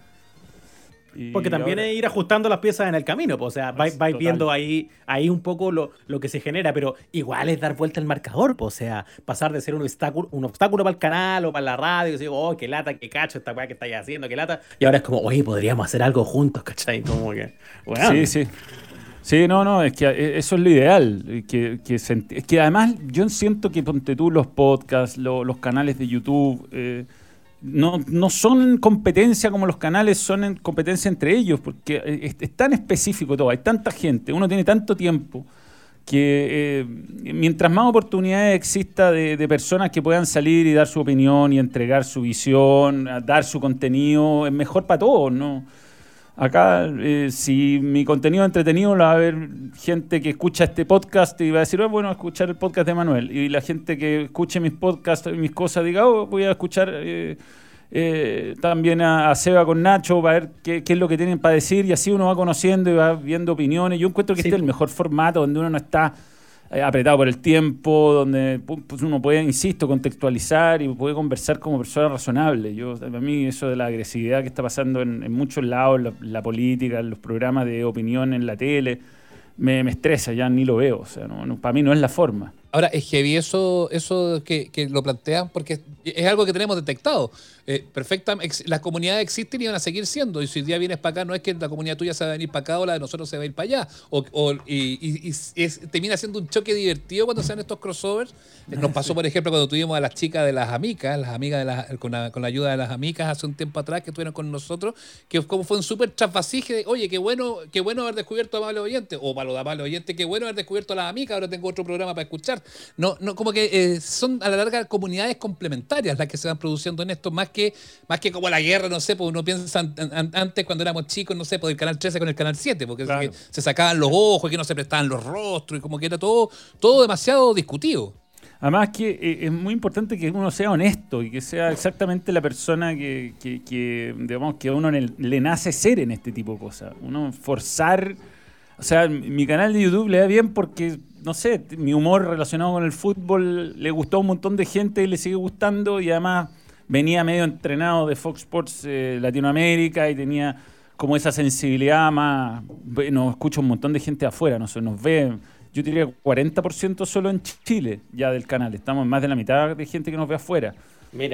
Speaker 4: Y
Speaker 3: Porque también
Speaker 4: ahora-
Speaker 3: es ir ajustando las piezas en el camino, pues, o sea, vais, viendo ahí, ahí un poco lo, lo que se genera, pero igual es dar vuelta el marcador, pues, o sea, pasar de ser un obstáculo, un obstáculo para el canal o para la radio, y decir, oh, qué lata, qué cacho esta weá que estáis haciendo, qué lata, y ahora es como, oye, podríamos hacer algo juntos, ¿cachai? Como que.
Speaker 4: Sí, sí. Sí, no, no, es que eh, eso es lo ideal. eh, Que, que se que además yo siento que ponte tú los podcasts, lo- los canales de YouTube, eh, no, no son competencia como los canales son en competencia entre ellos, porque eh, es, tan específico todo, hay tanta gente, uno tiene tanto tiempo que eh, mientras más oportunidades exista de, de personas que puedan salir y dar su opinión y entregar su visión, dar su contenido, es mejor para todos, ¿no? Acá, eh, si mi contenido es entretenido, la va a haber gente que escucha este podcast y va a decir, "Oh, bueno, escuchar el podcast de Manuel. Y la gente que escuche mis podcasts y mis cosas diga, oh, voy a escuchar eh, eh, también a, a Seba con Nacho para ver qué, qué es lo que tienen para decir. Y así uno va conociendo y va viendo opiniones. Yo encuentro que
Speaker 3: Sí,
Speaker 4: este es el mejor formato donde uno no está eh, apretado por el tiempo, donde pu- pues uno puede, insisto, contextualizar y puede conversar como persona razonable. Yo, a mí eso de la agresividad que está pasando en, en muchos lados, la, la política, los programas de opinión en la tele, me, me estresa, ya ni lo veo. O sea, no, no, para mí no es la forma.
Speaker 2: Ahora, es heavy eso, eso que, que lo plantean porque es algo que tenemos detectado. Eh, perfecta, ex- las comunidades existen y van a seguir siendo. Y si un día vienes para acá, no es que la comunidad tuya se va a venir para acá o la de nosotros se va a ir para allá. O, o- y y- y termina siendo un choque divertido cuando se dan estos crossovers. Eh, Nos pasó, por ejemplo, cuando tuvimos a las chicas de las amicas, las amigas de las, con, la, con la ayuda de las amicas hace un tiempo atrás que estuvieron con nosotros, que como fue un súper trasvasije de, oye, qué bueno, qué bueno haber descubierto a Amable Oyente, o para los Amable Oyente, qué bueno haber descubierto a las amicas, ahora tengo otro programa para escuchar. No, no, como que eh, son a la larga comunidades complementarias las que se van produciendo en esto, más que, más que como la guerra, no sé, porque uno piensa an- an- antes cuando éramos chicos, no sé, por el canal 13 con el canal 7, porque
Speaker 4: Claro.
Speaker 2: se sacaban los ojos, que no se prestaban los rostros, y como que era todo, todo demasiado discutido.
Speaker 4: Además que eh, es muy importante que uno sea honesto y que sea exactamente la persona que, que, que, digamos, que a uno le nace ser en este tipo de cosas. Uno forzar... O sea, mi canal de YouTube le da bien porque, no sé, mi humor relacionado con el fútbol le gustó a un montón de gente y le sigue gustando y además venía medio entrenado de Fox Sports eh, Latinoamérica y tenía como esa sensibilidad más... Bueno, escucho un montón de gente afuera, no sé, nos ve yo diría 40% solo en Chile ya del canal. Estamos en más de la mitad de gente que nos ve afuera.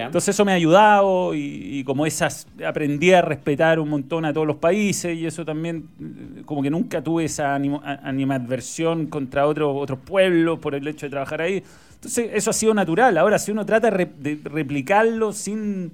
Speaker 4: Entonces eso me ha ayudado y, y como esas aprendí a respetar un montón a todos los países y eso también eh, como que nunca tuve esa animo- animadversión contra otro, otros pueblos por el hecho de trabajar ahí. Entonces eso ha sido natural. Ahora si uno trata de replicarlo sin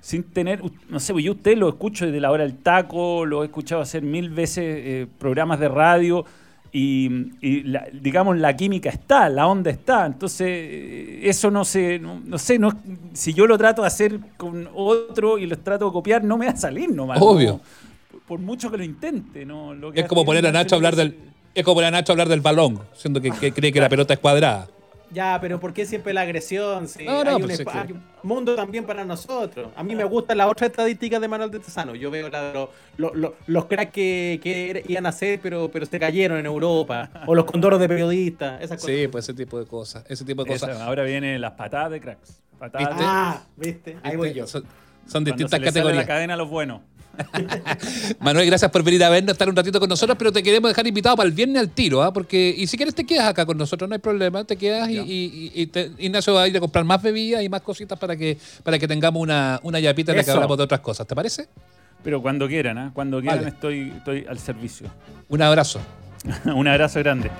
Speaker 4: sin tener, no sé, pues yo usted lo escucho desde la hora del taco, lo he escuchado hacer mil veces eh, programas de radio y, y la- digamos la química está, la onda está, entonces eh, eso no sé, no, no sé, no, si yo lo trato de hacer con otro y los trato de copiar, no me va a salir nomás.
Speaker 2: Obvio.
Speaker 4: por, por mucho que lo intente, no. Lo que
Speaker 2: Es como poner a Nacho a hablar
Speaker 4: lo
Speaker 2: del. Es como poner a Nacho a hablar del balón, siendo que, que cree que la pelota es cuadrada.
Speaker 3: Ya, pero ¿por qué siempre la agresión? Sí,
Speaker 2: No, no,
Speaker 3: hay, un
Speaker 2: pues es
Speaker 3: espa-
Speaker 2: que-
Speaker 3: hay un mundo también para nosotros. A mí me gustan las otras estadísticas de Manuel de Tesano. Yo veo la los, cracks que, que er- iban a ser, pero, pero se cayeron en Europa. O los condoros de periodistas. Esas cosas.
Speaker 2: Sí, pues ese tipo de cosas. Ese tipo de
Speaker 4: Eso,
Speaker 2: cosas.
Speaker 4: ahora vienen las patadas de cracks. Patadas
Speaker 2: ¿Viste?
Speaker 4: de-
Speaker 3: Ah, ¿viste? Ahí voy yo.
Speaker 2: Son, son
Speaker 4: cuando
Speaker 2: distintas
Speaker 4: se le sale
Speaker 2: categorías.
Speaker 4: la cadena a los buenos.
Speaker 2: Manuel, gracias por venir a vernos, estar un ratito con nosotros, pero te queremos dejar invitado para el viernes al tiro, ¿ah? Porque, y si quieres te quedas acá con nosotros, no hay problema, te quedas y, y- y te- Ignacio va a ir a comprar más bebidas y más cositas para que, para que tengamos una, una yapita en la que hablamos de otras cosas, ¿te parece?
Speaker 4: Pero cuando quieran, ¿ah? Cuando quieran
Speaker 2: Vale.
Speaker 4: estoy, estoy al servicio.
Speaker 2: Un abrazo.
Speaker 4: Un abrazo grande.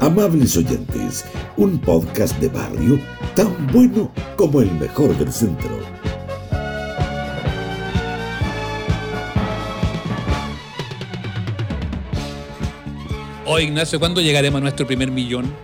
Speaker 1: Amables oyentes, un podcast de barrio tan bueno como el mejor del centro.
Speaker 2: Hoy, Ignacio, ¿cuándo llegaremos a nuestro primer millón?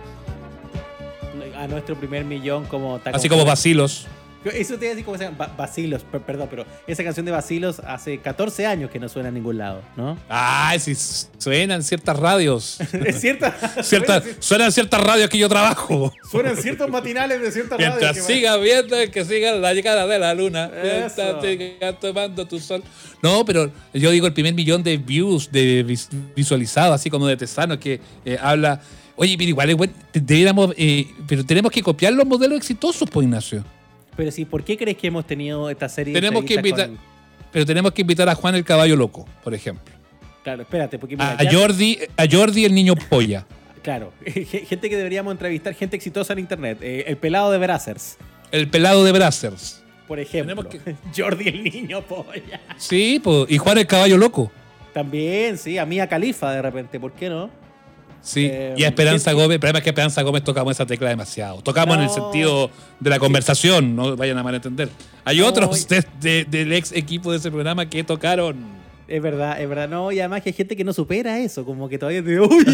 Speaker 3: A nuestro primer millón como
Speaker 2: Así como vacilos.
Speaker 3: Eso te iba a decir como se llama. Ba- Basilos, per- perdón, pero esa canción de Basilos hace 14 años que no suena en ningún lado, ¿no?
Speaker 2: Ay, si suenan ciertas radios.
Speaker 3: Es cierta.
Speaker 2: Ciertas, suenan ciertas radios que yo trabajo.
Speaker 3: Suenan ciertos matinales de cierta radio.
Speaker 2: Mientras siga viendo que siga la llegada de la luna, mientras siga tomando tu sol. No, pero yo digo el primer millón de views, de vis- visualizados, así como de Tesano, que eh, habla. Oye, pero igual es bueno, te- debiéramos, eh, pero tenemos que copiar los modelos exitosos, pues Ignacio.
Speaker 3: Pero sí, ¿por qué crees que hemos tenido esta serie
Speaker 2: Tenemos que
Speaker 3: entrevistas
Speaker 2: invitar, pero tenemos que invitar a Juan el caballo loco, por ejemplo.
Speaker 3: Claro, espérate, porque mira,
Speaker 2: A,
Speaker 3: ya-
Speaker 2: Jordi, a Jordi el niño polla.
Speaker 3: Claro, gente que deberíamos entrevistar, gente exitosa en internet. Eh, el pelado de Brazzers,
Speaker 2: El pelado de Brazzers.
Speaker 3: por ejemplo. Jordi el niño polla.
Speaker 2: Sí, pues, y Juan el caballo loco.
Speaker 3: También, sí, a Mía Califa de repente, ¿por qué no?
Speaker 2: Sí,
Speaker 3: Eh,
Speaker 2: y a Esperanza
Speaker 3: ¿qué-
Speaker 2: Gómez, el problema es que Esperanza Gómez tocamos esa tecla demasiado. Tocamos en el sentido de la conversación, no vayan a malentender. Hay
Speaker 3: No,
Speaker 2: otros de- de- del ex equipo de ese programa que tocaron.
Speaker 3: Es verdad, es verdad. No, y además que hay gente que no supera eso, como que todavía te uy,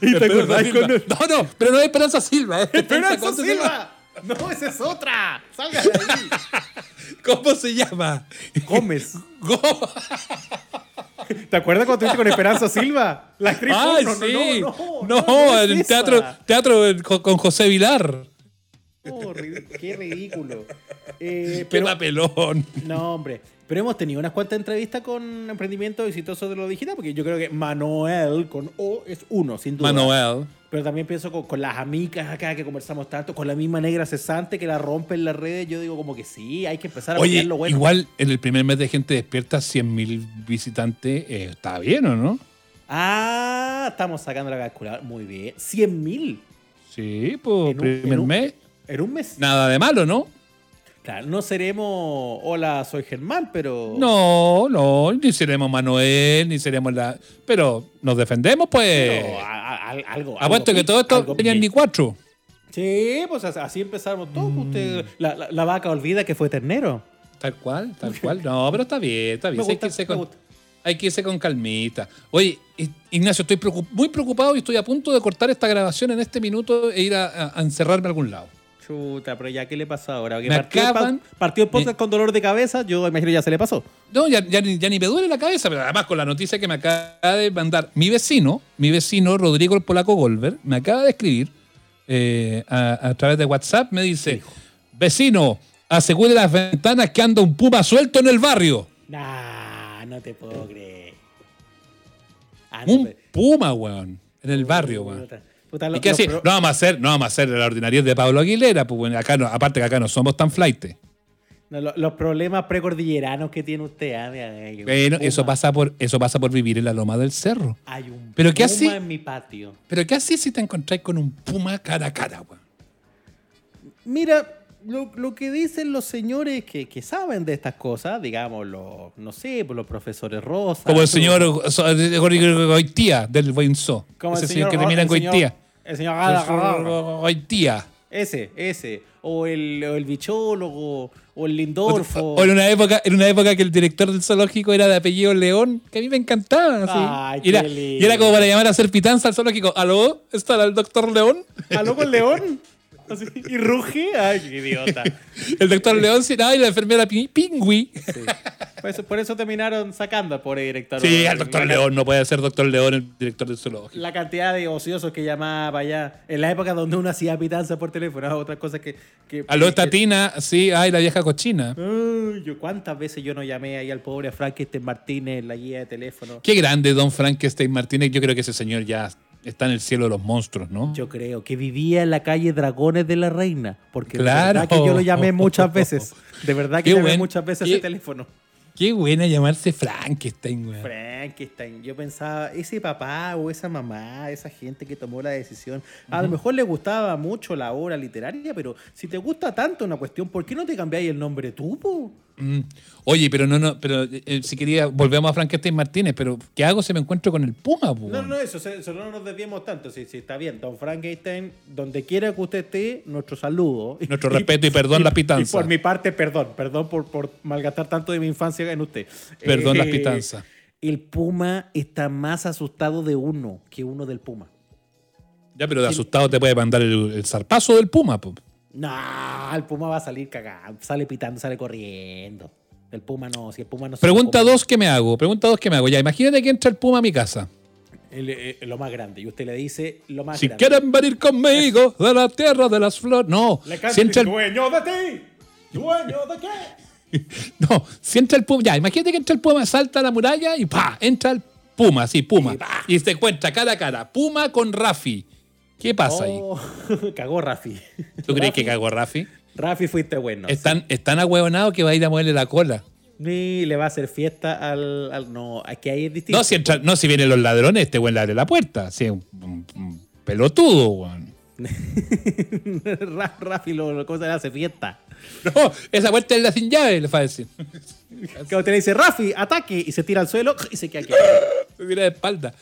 Speaker 3: ¿y te acordás
Speaker 2: Silva.
Speaker 3: con
Speaker 2: No, no, pero no es Esperanza Silva. es
Speaker 3: Esperanza
Speaker 2: ¿cómo se llama?
Speaker 3: Silva? No, esa es otra. Salga de ahí.
Speaker 2: ¿Cómo se llama?
Speaker 3: Gómez.
Speaker 2: Go-
Speaker 3: ¿Te acuerdas cuando estuviste con Esperanza Silva? La actriz
Speaker 2: Ay,
Speaker 3: porno.
Speaker 2: sí.
Speaker 3: No, no,
Speaker 2: No,
Speaker 3: no,
Speaker 2: en
Speaker 3: es
Speaker 2: el
Speaker 3: esa.
Speaker 2: teatro, teatro con José Vilar.
Speaker 3: Oh, qué ridículo. Eh,
Speaker 2: Qué
Speaker 3: pero,
Speaker 2: papelón.
Speaker 3: no, hombre. Pero hemos tenido unas cuantas entrevistas con emprendimientos exitosos de lo digital, porque yo creo que Manuel con O es uno, sin duda.
Speaker 2: Manuel.
Speaker 3: Pero también pienso con, con las amigas acá que conversamos tanto, con la misma negra cesante que la rompe en las redes. Yo digo, como que sí, hay que empezar a
Speaker 2: Oye,
Speaker 3: lo bueno.
Speaker 2: igual en el primer mes de gente despierta 100.000 visitantes. eh, ¿Está bien o no?
Speaker 3: Ah, estamos sacando la calculadora. Muy bien. 100 mil
Speaker 2: Sí, pues primer
Speaker 3: en un-
Speaker 2: mes.
Speaker 3: en un mes.
Speaker 2: Nada de malo, ¿no?
Speaker 3: Claro, no seremos hola, soy Germán, pero.
Speaker 2: No, no, ni seremos Manuel, ni seremos la. Pero nos defendemos, pues.
Speaker 3: pero a- a- al- algo.
Speaker 2: Apuesto
Speaker 3: algo
Speaker 2: que todo esto tenían ni cuatro.
Speaker 3: Sí, pues as- así empezamos todos.
Speaker 2: Mm.
Speaker 3: Usted, la, la- la vaca olvida que fue ternero.
Speaker 2: Tal cual, tal cual. No, pero está bien, está bien.
Speaker 3: Me
Speaker 2: Sí, hay, que
Speaker 3: me
Speaker 2: con,
Speaker 3: gusta.
Speaker 2: hay que irse con calmita. Oye, Ignacio, estoy preocup- muy preocupado y estoy a punto de cortar esta grabación en este minuto e ir a, a- a encerrarme a algún lado.
Speaker 3: Chuta, pero ya, ¿qué le pasó ahora? Que
Speaker 2: Me
Speaker 3: partió, el pa-
Speaker 2: acaban-
Speaker 3: partió el podcast con dolor de cabeza, yo imagino ya se le pasó.
Speaker 2: No, ya, ya ni, ya ni me duele la cabeza, pero además con la noticia que me acaba de mandar mi vecino, mi vecino Rodrigo el Polaco Golver, me acaba de escribir eh, a, a través de WhatsApp, me dice, vecino, asegure las ventanas que anda un puma suelto en el barrio.
Speaker 3: Nah, no te puedo creer. Ah, no,
Speaker 2: Un
Speaker 3: pero-
Speaker 2: puma, weón, en el barrio, weón.
Speaker 3: Puta, puta,
Speaker 2: ¿Y qué así? No vamos a hacer, no vamos a hacer la ordinariedad de Pablo Aguilera, pues bueno, acá no, aparte que acá no somos tan flight.
Speaker 3: no, lo- los problemas precordilleranos que tiene usted, ah, mira, ay,
Speaker 2: Bueno, eso pasa por, eso pasa por vivir en la loma del cerro.
Speaker 3: Hay un
Speaker 2: ¿Pero qué
Speaker 3: puma
Speaker 2: así?
Speaker 3: en mi patio.
Speaker 2: Pero ¿qué así si te encontráis con un puma cara a cara, weón?
Speaker 3: Mira, lo, lo que dicen los señores que, que saben de estas cosas, digamos, los, no sé, pues los profesores Rosa.
Speaker 2: Como el señor Goitía del Boinzó.
Speaker 3: como el
Speaker 2: Ese
Speaker 3: señor
Speaker 2: que termina en
Speaker 3: el señor-
Speaker 2: Goitía.
Speaker 3: El señor Gala- Gala-
Speaker 2: Goitía.
Speaker 3: Ese, ese. O el, o el bichólogo, o el lindorfo.
Speaker 2: O en una época, en una época que el director del zoológico era de apellido León, que a mí me encantaba. así.
Speaker 3: Ay,
Speaker 2: y, era,
Speaker 3: qué
Speaker 2: y era como para llamar a hacer pitanza al zoológico. ¿Aló? ¿Está el doctor León?
Speaker 3: ¿Aló con León? Así, y ruge. Ay, qué idiota.
Speaker 2: El doctor León, sí, no, y la enfermera Pi- Pingüi.
Speaker 3: Sí. Por, eso, por eso terminaron sacando al pobre director.
Speaker 2: Sí, al doctor León, no puede ser doctor León el director del zoológico.
Speaker 3: La cantidad de ociosos que llamaba para allá. En la época donde uno hacía pitanza por teléfono, otras cosas que. que
Speaker 2: Aló, Tatina, sí, ay, la vieja cochina.
Speaker 3: Ay, yo, ¿Cuántas veces yo no llamé ahí al pobre Frankenstein Martínez en la guía de teléfono?
Speaker 2: Qué grande Don Frankenstein Martínez. Yo creo que ese señor ya está en el cielo de los monstruos, ¿no?
Speaker 3: Yo creo que vivía en la calle Dragones de la Reina. Porque
Speaker 2: Claro.
Speaker 3: de verdad que yo lo llamé muchas veces. De verdad que
Speaker 2: Qué
Speaker 3: llamé
Speaker 2: buen-
Speaker 3: muchas veces
Speaker 2: qué-
Speaker 3: ese teléfono.
Speaker 2: Qué buena llamarse Frankenstein, weón.
Speaker 3: Frankenstein. Yo pensaba, ese papá o esa mamá, esa gente que tomó la decisión, a lo mejor le gustaba mucho la obra literaria, pero si te gusta tanto una cuestión, ¿por qué no te cambiáis el nombre tú, po?
Speaker 2: Mm. Oye, pero no, no, pero eh, si quería, volvemos a Frankenstein Martínez, pero ¿qué hago si me encuentro con el Puma, po,
Speaker 3: No, no, eso, eso no nos desviemos tanto. Si, si está bien, don Frankenstein, donde quiera que usted esté, nuestro saludo.
Speaker 2: Nuestro respeto y perdón la pitanza.
Speaker 3: Y por mi parte, perdón. Perdón por, por malgastar tanto de mi infancia en usted.
Speaker 2: Perdón
Speaker 3: Eh,
Speaker 2: las pitanzas.
Speaker 3: El Puma está más asustado de uno que uno del Puma.
Speaker 2: Ya, pero de asustado te puede mandar el, el zarpazo del Puma, po.
Speaker 3: No, el Puma va a salir cagado. Sale pitando, sale corriendo. El Puma no, si el Puma no
Speaker 2: Pregunta dos, ¿qué me hago? Pregunta dos, ¿qué me hago? Ya, imagínate que entra el Puma a mi casa.
Speaker 3: El- eh, lo más grande. Y usted le dice lo más
Speaker 2: Si
Speaker 3: grande.
Speaker 2: quieren venir conmigo de la tierra de las flores. No,
Speaker 3: Le canta
Speaker 2: si entra el,
Speaker 3: dueño de ti. ¿Dueño de qué?
Speaker 2: no, si entra el Puma. Ya, imagínate que entra el Puma, salta a la muralla y ¡pa! Entra el Puma, sí, Puma.
Speaker 3: Y.
Speaker 2: Y se encuentra cara a cara. Puma con Rafi. ¿Qué pasa ahí?
Speaker 3: Oh, cagó Rafi.
Speaker 2: ¿Tú crees que cagó Rafi?
Speaker 3: Rafi fuiste bueno.
Speaker 2: Están, están ahueonados que va a ir a moverle la cola.
Speaker 3: Ni le va a hacer fiesta al. al- no, aquí es distinto.
Speaker 2: No, si, entra- no, si vienen los ladrones, este güey le abre la puerta. Sí, un, un- un pelotudo, weón.
Speaker 3: Ra- Rafi lo, lo cosa le hace fiesta.
Speaker 2: No, esa puerta es la sin llave, le va a decir.
Speaker 3: Que usted le dice, Rafi, ataque, y se tira al suelo y se queda aquí.
Speaker 2: Me mira de espalda.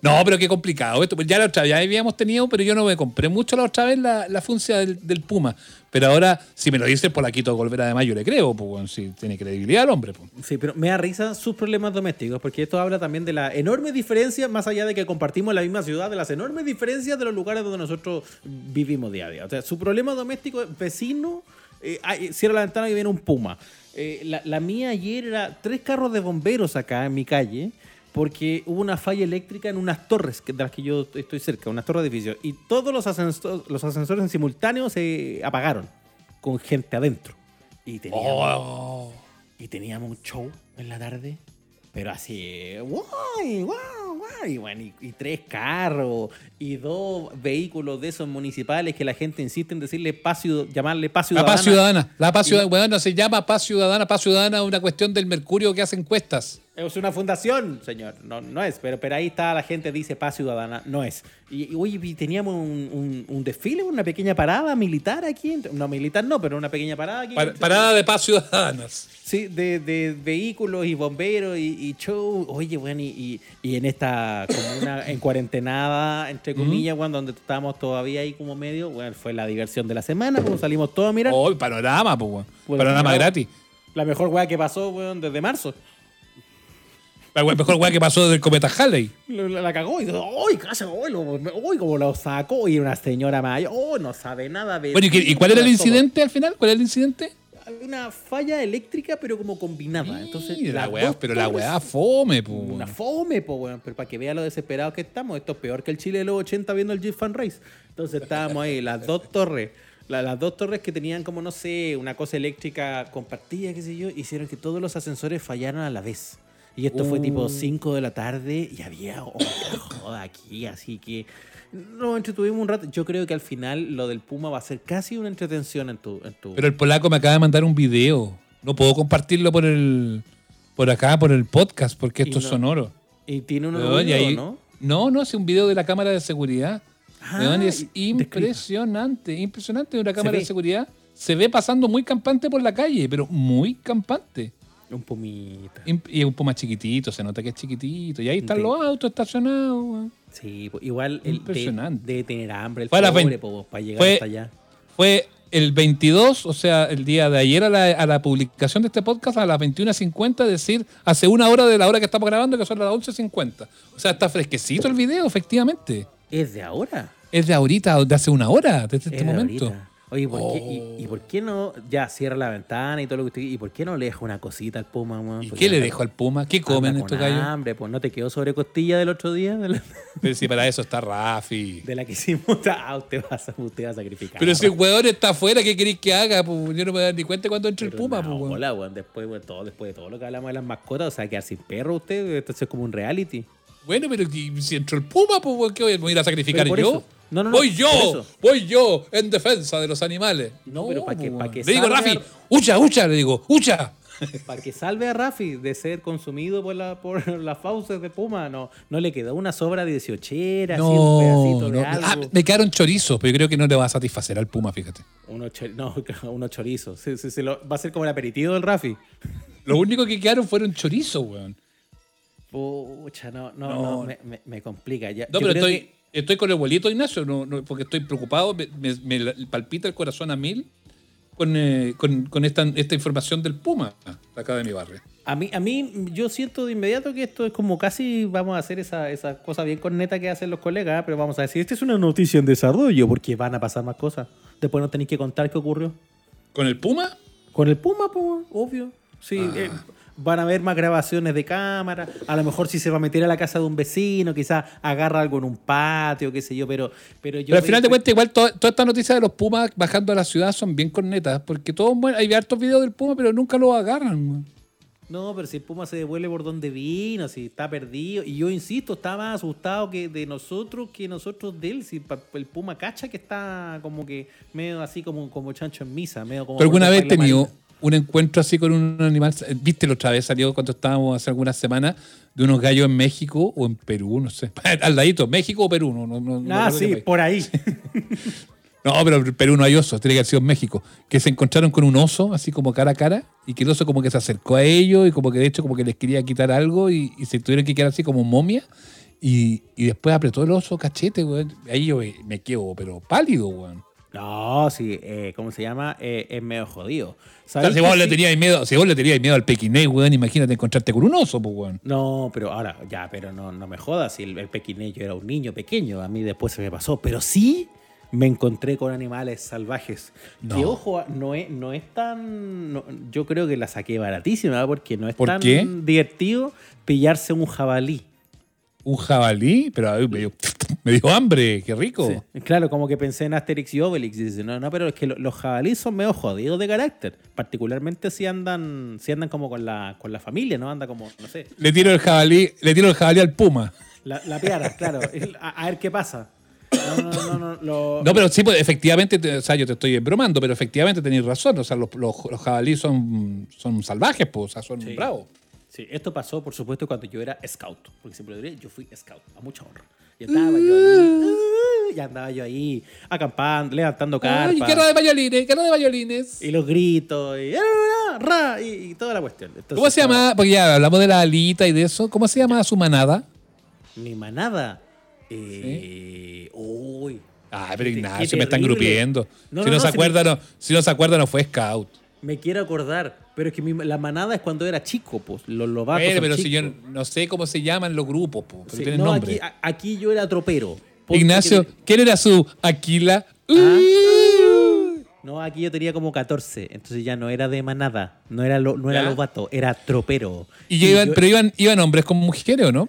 Speaker 2: No, pero qué complicado esto. Pues ya la otra vez ya habíamos tenido, pero yo no me compré mucho la otra vez la, la funcia del, del Puma. Pero ahora, si me lo dice por la Quito Golvera de Mayo, le creo, pues, si tiene credibilidad el hombre. Pues.
Speaker 3: Sí, pero me da risa sus problemas domésticos, porque esto habla también de la enorme diferencia, más allá de que compartimos la misma ciudad, de las enormes diferencias de los lugares donde nosotros vivimos día a día. O sea, su problema doméstico es vecino, eh, cierra la ventana y viene un puma. Eh, la, la mía ayer era tres carros de bomberos acá en mi calle, porque hubo una falla eléctrica en unas torres de las que yo estoy cerca, unas torres de edificios, y todos los, ascenso- los ascensores en simultáneo se apagaron con gente adentro. Y teníamos,
Speaker 2: Oh.
Speaker 3: y teníamos un show en la tarde, pero así, guay, guay, guay, y, bueno, y, y tres carros y dos vehículos de esos municipales que la gente insiste en decirle paz, llamarle paz
Speaker 2: La
Speaker 3: ciudadana.
Speaker 2: paz ciudadana. La paz ciudadana. Bueno, se llama paz ciudadana. Paz ciudadana una cuestión del mercurio que hace encuestas.
Speaker 3: Es una fundación, señor. No, no es, pero, pero ahí está la gente dice paz ciudadana. No es. Y, y, oye, y teníamos un, un- un desfile, una pequeña parada militar aquí. No, militar no, pero una pequeña parada aquí.
Speaker 2: Pa- Parada de paz ciudadanas.
Speaker 3: Sí, de, de vehículos y bomberos y, y show. Oye, bueno, y, y- en esta comuna en cuarentenada, entre comillas, bueno, donde estábamos todavía ahí como medio, bueno, fue la diversión de la semana, como salimos todos a mirar.
Speaker 2: Oh, panorama, pues.
Speaker 3: Bueno,
Speaker 2: Panorama gratis.
Speaker 3: La mejor weá que pasó, weón, desde marzo.
Speaker 2: La mejor weá que pasó desde el cometa Halley.
Speaker 3: La, la- la cagó y ¡ay, casa, ¡ay, lo- ¡ay, como lo sacó! Y una señora mayor, ¡oh, no sabe nada!
Speaker 2: Bueno, ¿y, qué- y cuál era el incidente al final? ¿Cuál era el incidente?
Speaker 3: Una falla eléctrica, pero como combinada. Entonces,
Speaker 2: Sí, la weá, pero la weá fome, pues.
Speaker 3: Una fome, po, weón. Pero para que vea lo desesperados que estamos, esto es peor que el Chile de los 80 viendo el Jeep Fan Race. Entonces estábamos ahí, las dos torres. la- las dos torres que tenían como, no sé, una cosa eléctrica compartida, qué sé yo, hicieron que todos los ascensores fallaran a la vez. Y esto fue tipo
Speaker 2: Uh.
Speaker 3: 5 de la tarde y había una joda aquí, así que nos entretuvimos un rato. Yo creo que al final lo del Puma va a ser casi una entretención en tu... En tu...
Speaker 2: Pero el polaco me acaba de mandar un video. No puedo compartirlo por el por acá, por el podcast, porque esto es
Speaker 3: no-
Speaker 2: sonoro.
Speaker 3: y tiene un
Speaker 2: Weón, y ahí-
Speaker 3: ¿no?
Speaker 2: no, no, es un video de la cámara de seguridad.
Speaker 3: Ah,
Speaker 2: es impresionante, impresionante de una cámara de seguridad. Se ve pasando muy campante por la calle, pero muy campante.
Speaker 3: Un pumita.
Speaker 2: Imp- Y es un más chiquitito, se nota que es chiquitito. Y ahí están los autos estacionados. weón.
Speaker 3: Sí, po, igual el de,
Speaker 2: Impresionante.
Speaker 3: de tener hambre el
Speaker 2: Fue a las
Speaker 3: pobre,
Speaker 2: 20.
Speaker 3: po, para llegar
Speaker 2: Fue-
Speaker 3: hasta allá.
Speaker 2: Fue el 22, o sea, el día de ayer a la, a la publicación de este podcast a las 21.50, es decir, hace una hora de la hora que estamos grabando, que son las 11.50. O sea, está fresquecito el video, efectivamente.
Speaker 3: ¿Es de ahora?
Speaker 2: Es de ahorita, de hace una hora, desde este
Speaker 3: de
Speaker 2: momento.
Speaker 3: ahorita. Oye, ¿por qué,
Speaker 2: Oh.
Speaker 3: y, y por qué no ya cierra la ventana y todo lo que usted ¿Y por qué no le deja una cosita al puma, weón?
Speaker 2: ¿Y qué le dejo al Puma? ¿Qué comen estos gallos?
Speaker 3: hambre, pues no te quedó sobre costilla del otro día de la,
Speaker 2: Pero si para eso está Rafi.
Speaker 3: de la que hicimos. Ah, usted va a, usted va a sacrificar.
Speaker 2: Pero si el hueón está afuera, ¿qué queréis que haga? Pues yo no me voy a dar ni cuenta cuando entre el Puma. pues, weón.
Speaker 3: bola, weón. Después, weón, todo, después de todo lo que hablamos de las mascotas, o sea, quedar sin perro usted, entonces es como un reality.
Speaker 2: Bueno, pero si entró el Puma, pues weón, ¿qué voy a ir a sacrificar yo?
Speaker 3: eso. No, no, no,
Speaker 2: voy yo, voy yo en defensa de los animales.
Speaker 3: No, pero pa' que- pa' que
Speaker 2: Le digo,
Speaker 3: salga-
Speaker 2: Rafi, ucha, ucha, le digo, ucha.
Speaker 3: Para que salve a Rafi de ser consumido por, la, por las fauces de Puma, no, no le quedó una sobra de 18 así un
Speaker 2: No,
Speaker 3: pedacito de
Speaker 2: no.
Speaker 3: algo.
Speaker 2: Ah, me quedaron chorizos, pero yo creo que no le va a satisfacer al Puma, fíjate.
Speaker 3: No, unos chorizos. Sí, sí, lo- va a ser como el aperitivo del Rafi.
Speaker 2: Lo único que quedaron fueron chorizos, weón.
Speaker 3: Pucha, no, no,
Speaker 2: No.
Speaker 3: no, me, me- me complica. Ya,
Speaker 2: No,
Speaker 3: yo
Speaker 2: pero
Speaker 3: creo
Speaker 2: estoy,
Speaker 3: que-
Speaker 2: estoy con el abuelito Ignacio, no, no, porque estoy preocupado, me, me- palpita el corazón a mil con, eh, con, con esta, esta información del Puma acá de mi barrio.
Speaker 3: A mí, a mí, yo siento de inmediato que esto es como casi vamos a hacer esa, esa cosa bien corneta que hacen los colegas, pero vamos a decir, esta es una noticia en desarrollo, porque van a pasar más cosas. Después no tenéis que contar qué ocurrió.
Speaker 2: ¿Con el Puma?
Speaker 3: Con el Puma, pues, obvio. Sí, eh, van a haber más grabaciones de cámara. A lo mejor si se va a meter a la casa de un vecino, quizás agarra algo en un patio, qué sé yo, pero, pero yo.
Speaker 2: Pero al final de cuentas, igual to- todas estas noticias de los Pumas bajando a la ciudad son bien cornetas, porque todos hay hartos videos del Puma, pero nunca lo agarran.
Speaker 3: No, pero si el Puma se devuelve por donde vino, si está perdido. Y yo insisto, está más asustado que de nosotros que nosotros de él. Si el Puma cacha que está como que medio así como, como chancho en misa, medio como.
Speaker 2: ¿Tú alguna vez tenido. Un encuentro así con un animal? ¿Viste la otra vez? Salió cuando estábamos hace algunas semanas de unos gallos en México o en Perú, no sé. Al ladito, México o Perú, no, no, no-
Speaker 3: Ah, sí, por ahí.
Speaker 2: No, pero en Perú no hay osos, tiene que haber sido en México. Que se encontraron con un oso, así como cara a cara, y que el oso como que se acercó a ellos y como que de hecho como que les quería quitar algo y, y se tuvieron que quedar así como momia. Y, y después apretó el oso cachete, weón. Ahí yo me quedo, pero pálido, weón.
Speaker 3: No, sí, eh, ¿cómo se llama? Eh, es medio jodido.
Speaker 2: O
Speaker 3: ¿Sabéis
Speaker 2: sea, si vos le
Speaker 3: sí?
Speaker 2: teníais miedo, si vos le teníais miedo al pequinés, weón, imagínate encontrarte con un oso, pues, weón.
Speaker 3: No, pero ahora, ya, pero no, no me jodas, si el, el pequinés yo era un niño pequeño, a mí después se me pasó, pero sí me encontré con animales salvajes.
Speaker 2: No.
Speaker 3: Que ojo, no es, no es tan, no- yo creo que la saqué baratísima, porque no es
Speaker 2: ¿Por
Speaker 3: tan
Speaker 2: qué?
Speaker 3: divertido pillarse un jabalí.
Speaker 2: Un jabalí, pero me dio, me dio hambre, qué rico.
Speaker 3: Sí. Claro, como que pensé en Asterix y Obelix. Y dice, no, no, pero es que lo- los jabalíes son medio jodidos de carácter. Particularmente si andan, si andan como con la, con la familia, ¿no? Anda como, no sé,
Speaker 2: Le tiro el jabalí, le tiro el jabalí al puma.
Speaker 3: la, la piara, claro. A, a ver qué pasa. No, no, no, no. lo-
Speaker 2: No, pero sí, pues, efectivamente, te- o sea, yo te estoy bromando, pero efectivamente tenéis razón. O sea, los, los, los jabalíes son, son salvajes, pues, o sea, son
Speaker 3: Sí.
Speaker 2: bravos.
Speaker 3: Sí, esto pasó, por supuesto, cuando yo era scout. Porque siempre lo diré, yo fui scout, a mucha honra. Y estaba yo ahí, uh, y andaba yo ahí, acampando, levantando
Speaker 2: Ay,
Speaker 3: carpas.
Speaker 2: guerra de violines, guerra de violines.
Speaker 3: Y los gritos, y, y, y toda la cuestión. Entonces,
Speaker 2: ¿Cómo se llama? Porque ya hablamos de la alita y de eso. ¿Cómo se llama su manada?
Speaker 3: Mi manada. Eh, Uy.
Speaker 2: Ay, pero Ignacio, me están grupiendo.
Speaker 3: No,
Speaker 2: si,
Speaker 3: no,
Speaker 2: se
Speaker 3: me-
Speaker 2: acuerda, no, si no se acuerda, no fue scout.
Speaker 3: Me quiero acordar, pero es que mi- la manada es cuando era chico, pues. Los lobatos.
Speaker 2: Pero, si yo no sé cómo se llaman los grupos, po, pero
Speaker 3: Sí,
Speaker 2: tienen
Speaker 3: no,
Speaker 2: nombre.
Speaker 3: aquí, a- aquí yo era tropero. Ponte
Speaker 2: Ignacio,
Speaker 3: que-
Speaker 2: ¿quién era su Aquila?
Speaker 3: Ah.
Speaker 2: Uh.
Speaker 3: No, aquí yo tenía como 14, entonces ya no era de manada, no era, lo, no era
Speaker 2: ¿Ya?
Speaker 3: lobato, era tropero.
Speaker 2: Y ya iban,
Speaker 3: yo-
Speaker 2: pero iban, iban hombres con mujeres, ¿o no?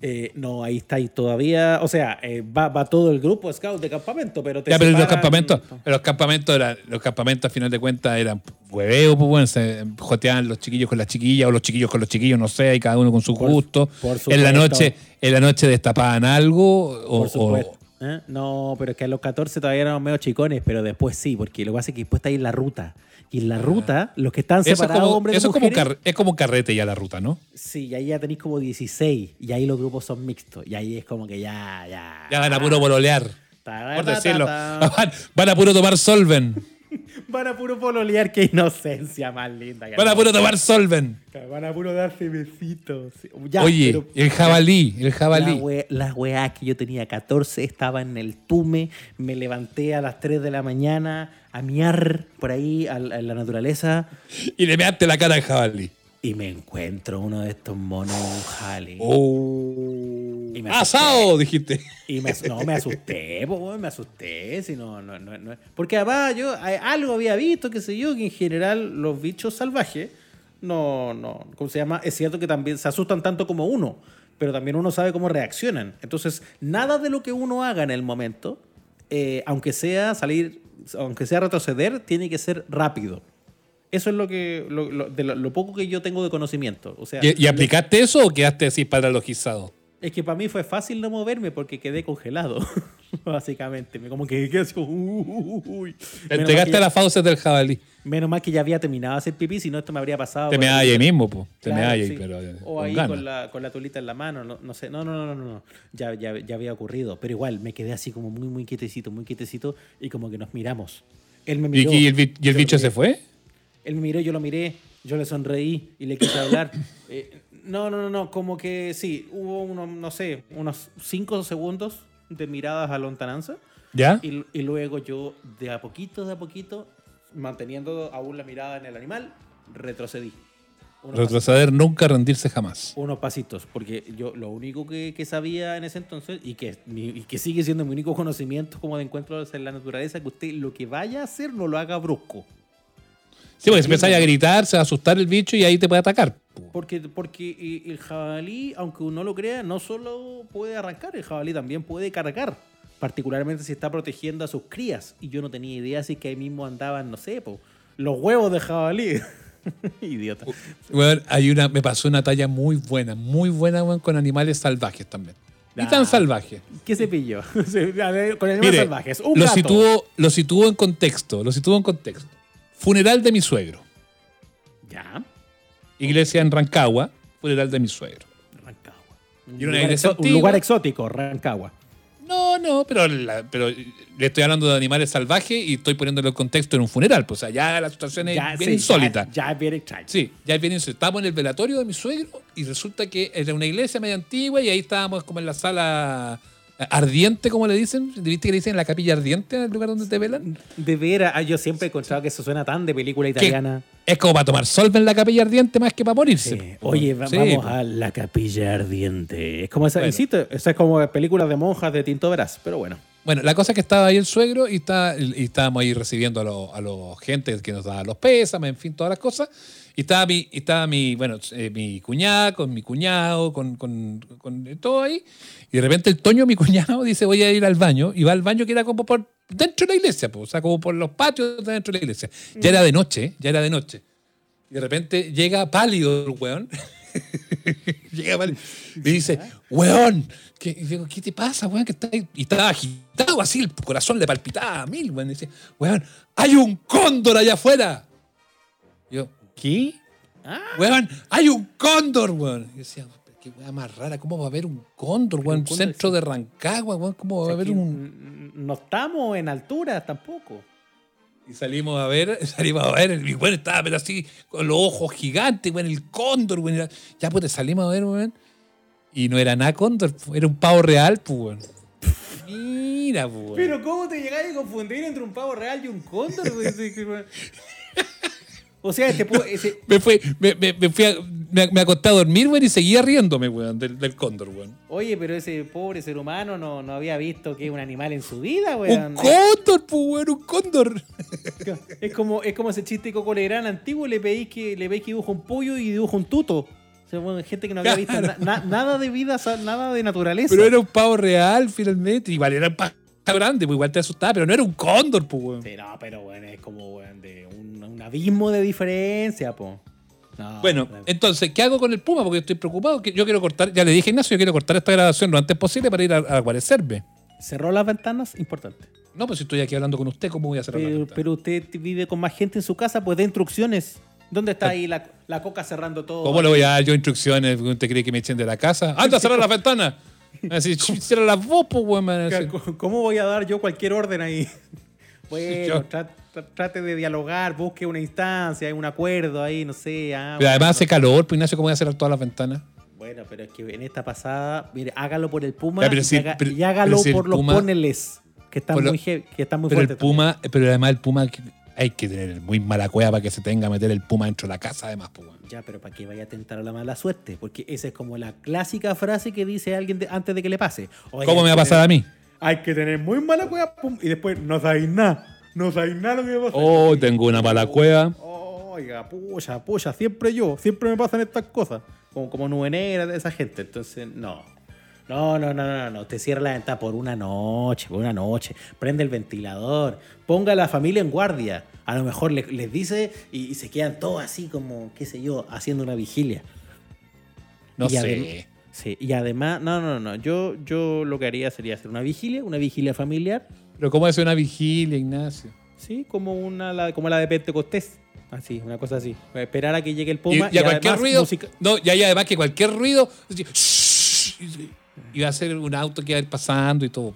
Speaker 3: Eh, no, ahí está, y todavía, o sea, eh, va, va todo el grupo scout de campamento, pero te
Speaker 2: Ya, pero los campamentos, los campamentos eran, los campamentos a final de cuentas eran hueveo, pues bueno, se joteaban los chiquillos con las chiquillas o los chiquillos con los chiquillos, no sé, y cada uno con su
Speaker 3: Por-
Speaker 2: gusto.
Speaker 3: por
Speaker 2: en la noche, en la noche destapaban algo o,
Speaker 3: Por. ¿Eh? No, pero es que a los 14 todavía éramos medio chicones, pero después sí, porque lo que pasa es que después está ahí en la ruta. Y en la ruta, los que están separados,
Speaker 2: como,
Speaker 3: hombres
Speaker 2: eso es como,
Speaker 3: mujeres,
Speaker 2: car- es como carrete ya la ruta, ¿no?
Speaker 3: Sí, y ahí ya tenéis como 16, y ahí los grupos son mixtos, y ahí es como que ya, ya.
Speaker 2: Ya van a puro bololear,
Speaker 3: Ta-
Speaker 2: por
Speaker 3: ta-
Speaker 2: decirlo. van a puro tomar solven.
Speaker 3: Van a puro pololear, qué inocencia más linda. que
Speaker 2: Para
Speaker 3: no.
Speaker 2: puro tomar solven.
Speaker 3: Van a puro darse besitos. Ya,
Speaker 2: Oye,
Speaker 3: pero-
Speaker 2: el jabalí, el
Speaker 3: La,
Speaker 2: jabalí.
Speaker 3: we- la weá que yo tenía 14, estaba en el tume, me levanté a las 3 de la mañana a miar por ahí a, la- a la naturaleza
Speaker 2: Y le measte la cara al jabalí.
Speaker 3: y me encuentro uno de estos monos jale.
Speaker 2: Oh.
Speaker 3: Y me
Speaker 2: Asado, dijiste.
Speaker 3: Y me, as- no, me asusté, po, me asusté. Si no, no, no. Porque además yo eh, algo había visto, qué sé yo, que en general los bichos salvajes no, no, ¿cómo se llama? Es cierto que también se asustan tanto como uno, pero también uno sabe cómo reaccionan. Entonces, nada de lo que uno haga en el momento, eh, aunque sea salir, aunque sea retroceder, tiene que ser rápido. Eso es lo que lo, lo- de lo, lo poco que yo tengo de conocimiento. O sea,
Speaker 2: ¿Y, y aplicaste eso o quedaste así paralogizado?
Speaker 3: Es que para mí fue fácil no moverme porque quedé congelado, básicamente. Me como que quedé así, como, uy.
Speaker 2: Te entregaste a las fauces del jabalí.
Speaker 3: menos mal que ya había terminado de hacer pipí, si no esto me habría pasado.
Speaker 2: Te me
Speaker 3: ahí.
Speaker 2: mismo, po. Te
Speaker 3: Claro,
Speaker 2: me ahí,
Speaker 3: sí.
Speaker 2: pero. eh,
Speaker 3: O
Speaker 2: con
Speaker 3: ahí
Speaker 2: ganas.
Speaker 3: con la, con la tulita en la mano, no, no sé. No, no, no, no, no. Ya, ya, ya había ocurrido. Pero igual, me quedé así como muy, muy quietecito, muy quietecito y como que nos miramos. Él me
Speaker 2: ¿Y,
Speaker 3: miró.
Speaker 2: y el, y el
Speaker 3: yo lo
Speaker 2: bicho se fue?
Speaker 3: Él me miró, yo lo miré, yo le sonreí y le quise hablar. Eh, no, no, no, no, como que sí, hubo unos, no sé, unos cinco segundos de miradas a lontananza
Speaker 2: ¿Ya?
Speaker 3: y, y luego yo de a poquito, de a poquito, manteniendo aún la mirada en el animal, retrocedí. Unos
Speaker 2: Retroceder nunca, rendirse jamás.
Speaker 3: unos pasitos, porque yo lo único que, que sabía en ese entonces y que, y que sigue siendo mi único conocimiento como de encuentros en la naturaleza, que usted lo que vaya a hacer no lo haga brusco.
Speaker 2: Sí, porque si empezáis a gritar, se va a asustar el bicho y ahí te puede atacar. Po.
Speaker 3: Porque, porque eh, el jabalí, aunque uno lo crea, no solo puede arrancar, el jabalí también puede cargar. Particularmente si está protegiendo a sus crías. Y yo no tenía idea si que ahí mismo andaban, no sé, po, los huevos de jabalí. Idiota.
Speaker 2: Weón, hay una, me pasó una talla muy buena, muy buena, con animales salvajes también. Y tan salvajes.
Speaker 3: ¿Qué se pilló? Con animales
Speaker 2: Mire,
Speaker 3: salvajes. Un
Speaker 2: lo
Speaker 3: gato.
Speaker 2: situó, lo situó en contexto, lo situó en contexto. Funeral de mi suegro.
Speaker 3: Ya.
Speaker 2: Iglesia en Rancagua, funeral de mi suegro.
Speaker 3: Rancagua. Un, lugar, exo- un lugar exótico, Rancagua.
Speaker 2: No, no, pero, la- pero le estoy hablando de animales salvajes y estoy poniéndolo en contexto en un funeral. Pues, o sea, ya la situación es bien
Speaker 3: sí,
Speaker 2: insólita.
Speaker 3: Ya, ya es bien extraño.
Speaker 2: Sí, ya es bien insólito. Estábamos en el velatorio de mi suegro y resulta que era una iglesia media antigua y ahí estábamos como en la sala ardiente, como le dicen. ¿Viste que le dicen la capilla ardiente en el lugar donde te velan?
Speaker 3: De veras, ah, yo siempre he encontrado que eso suena tan de película italiana.
Speaker 2: Es como para tomar sol en la capilla ardiente más que para morirse.
Speaker 3: Sí. Oye, va-
Speaker 2: Sí,
Speaker 3: vamos a la capilla ardiente. Es como esa,
Speaker 2: Bueno.
Speaker 3: insisto, esa es como películas de monjas de Tinto Veraz, pero bueno.
Speaker 2: Bueno, la cosa es que estaba ahí el suegro y, está, y estábamos ahí recibiendo a los a los gente que nos daba los pésames, en fin, todas las cosas. Y estaba mi, estaba mi bueno, eh, mi cuñada con mi cuñado, con, con, con todo ahí. Y de repente el Toño, mi cuñado, dice voy a ir al baño. Y va al baño que era como por dentro de la iglesia, pues, o sea, como por los patios de dentro de la iglesia. Ya era de noche, ya era de noche. Y de repente llega pálido el weón. llega. Y dice, weón, ¿qué, digo, ¿qué te pasa, weón? Que está ahí?" Y estaba agitado así, el corazón le palpitaba a mil, weón. Y dice, weón, hay un cóndor allá afuera. Y yo, ¿qué?
Speaker 3: Ah,
Speaker 2: Weón, hay un cóndor, weón. Y decía, qué weá más rara, ¿cómo va a haber un cóndor, weón?
Speaker 3: un cóndor,
Speaker 2: Centro de Rancagua, weón, ¿cómo va a haber un...?
Speaker 3: No estamos en altura tampoco.
Speaker 2: Y salimos a ver, salimos a ver, y bueno, estaba pero así, con los ojos gigantes, weón, el cóndor, era- Ya pues salimos a ver, weón. Y no era nada cóndor, era un pavo real, pues, weón. Mira, pues.
Speaker 3: Pero ¿cómo te llegáis a confundir entre un pavo real y un cóndor? güey? O sea, este pu- ese-
Speaker 2: Me, fui, me, me, me fui a, me, me acosté a dormir, weón, y seguía riéndome, weón, del, del cóndor, weón.
Speaker 3: oye, pero ese pobre ser humano no, no había visto que es un animal en su vida, güey.
Speaker 2: Un cóndor, pues, weón, un cóndor.
Speaker 3: Es como, es como ese chiste Coco Legrand antiguo, le pedís que, le veis que dibuja un pollo y dibuja un tuto. O sea, bueno, gente que no había visto
Speaker 2: Claro.
Speaker 3: na- na- nada de vida, nada de naturaleza.
Speaker 2: Pero era un pavo real, finalmente. Igual era un pavo grande, pues igual te asustaba, pero no era un cóndor, pues, weón.
Speaker 3: Sí, no, pero bueno, es como weón, de un, un abismo de diferencia, po. No,
Speaker 2: Bueno, entonces, ¿qué hago con el Puma? Porque estoy preocupado. que Yo quiero cortar, ya le dije a Ignacio, yo quiero cortar esta grabación lo antes posible para ir a, a guarecerme.
Speaker 3: cerró las ventanas, importante.
Speaker 2: No, pues si estoy aquí hablando con usted, ¿cómo voy a cerrar la
Speaker 3: Pero,
Speaker 2: ventana?
Speaker 3: pero usted vive con más gente en su casa, pues dé instrucciones. ¿Dónde está ahí la, la coca cerrando todo?
Speaker 2: ¿Cómo le voy a dar yo instrucciones? ¿Usted cree que me echen de la casa? ¡Anda a cerrar la ventana! Así, cierra la voz, pues, weón.
Speaker 3: ¿Cómo voy a dar yo cualquier orden ahí? Bueno,
Speaker 2: Yo-
Speaker 3: tra- tra- trate de dialogar, busque una instancia, un acuerdo ahí, no sé. ah,
Speaker 2: Pero además hace calor, pues Ignacio, ¿cómo voy a cerrar todas las ventanas?
Speaker 3: Bueno, pero es que en esta pasada, mire, hágalo por el Puma
Speaker 2: Ya, pero
Speaker 3: y,
Speaker 2: si-
Speaker 3: haga-
Speaker 2: pero-
Speaker 3: y hágalo
Speaker 2: si el
Speaker 3: por los
Speaker 2: Puma-
Speaker 3: poneles, que están
Speaker 2: lo-
Speaker 3: muy, heavy- que están muy
Speaker 2: Pero el
Speaker 3: fuertes.
Speaker 2: Puma, pero además el Puma, hay que tener muy mala cueva para que se tenga a meter el Puma dentro de la casa, además, pues.
Speaker 3: Ya, pero para que vaya a tentar a la mala suerte, porque esa es como la clásica frase que dice alguien de- antes de que le pase. Oye,
Speaker 2: ¿Cómo me va a pasar a mí?
Speaker 3: Hay que tener muy mala cueva, pum, y después no sabéis nada. No sabéis nada lo que me pasa.
Speaker 2: Oh, tengo una mala cueva.
Speaker 3: Oiga, pucha, pucha, siempre yo, siempre me pasan estas cosas. Como, como nube negra de esa gente. Entonces, no. No, no, no, no, no. Te cierra la ventana por una noche, por una noche. Prende el ventilador. Ponga a la familia en guardia. A lo mejor le- les dice y, y se quedan todos así como, qué sé yo, haciendo una vigilia.
Speaker 2: No
Speaker 3: Y
Speaker 2: sé.
Speaker 3: Sí, y además, no, no, no. Yo, yo lo que haría sería hacer una vigilia, una vigilia familiar.
Speaker 2: Pero ¿cómo hace una vigilia, Ignacio?
Speaker 3: Sí, como una la, como la de Pentecostés. Así, una cosa así. Esperar a que llegue el
Speaker 2: Y,
Speaker 3: Puma.
Speaker 2: y a cualquier
Speaker 3: además
Speaker 2: ruido.
Speaker 3: música-
Speaker 2: No, y además que cualquier ruido. Va a ser un auto que va a ir pasando y todo.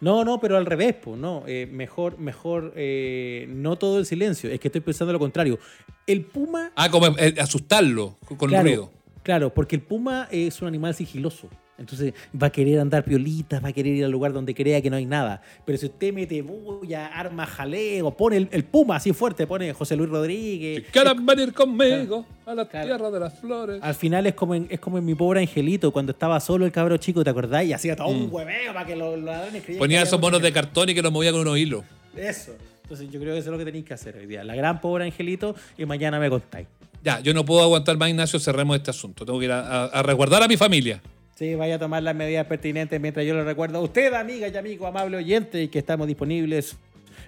Speaker 3: No, no, pero al revés, pues, no. Eh, mejor, mejor, eh, no todo el silencio. Es que estoy pensando lo contrario. El Puma.
Speaker 2: Ah, como eh, asustarlo con
Speaker 3: claro,
Speaker 2: ruido.
Speaker 3: Claro, porque el Puma es un animal sigiloso. Entonces va a querer andar piolitas, va a querer ir al lugar donde crea que no hay nada. Pero si usted mete bulla, arma jaleo, pone el, el Puma así fuerte, pone José Luis Rodríguez.
Speaker 2: Si quieren venir conmigo a la
Speaker 3: Claro.
Speaker 2: tierra de las flores.
Speaker 3: Al final es como, en, es como en mi pobre angelito, cuando estaba solo el cabro chico, ¿te acordás? Y hacía todo un hueveo para que los, los ladrones creyeran
Speaker 2: Mm. Ponía esos monos de cartón y que los movía con unos hilos.
Speaker 3: Eso. Entonces yo creo que eso es lo que tenéis que hacer hoy día. La gran pobre angelito y mañana me contáis.
Speaker 2: Ya, yo no puedo aguantar más, Ignacio, cerremos este asunto. Tengo que ir a, a- a resguardar a mi familia.
Speaker 3: Sí, vaya a tomar las medidas pertinentes mientras yo le recuerdo a usted, amiga y amigo amable oyente, y que estamos disponibles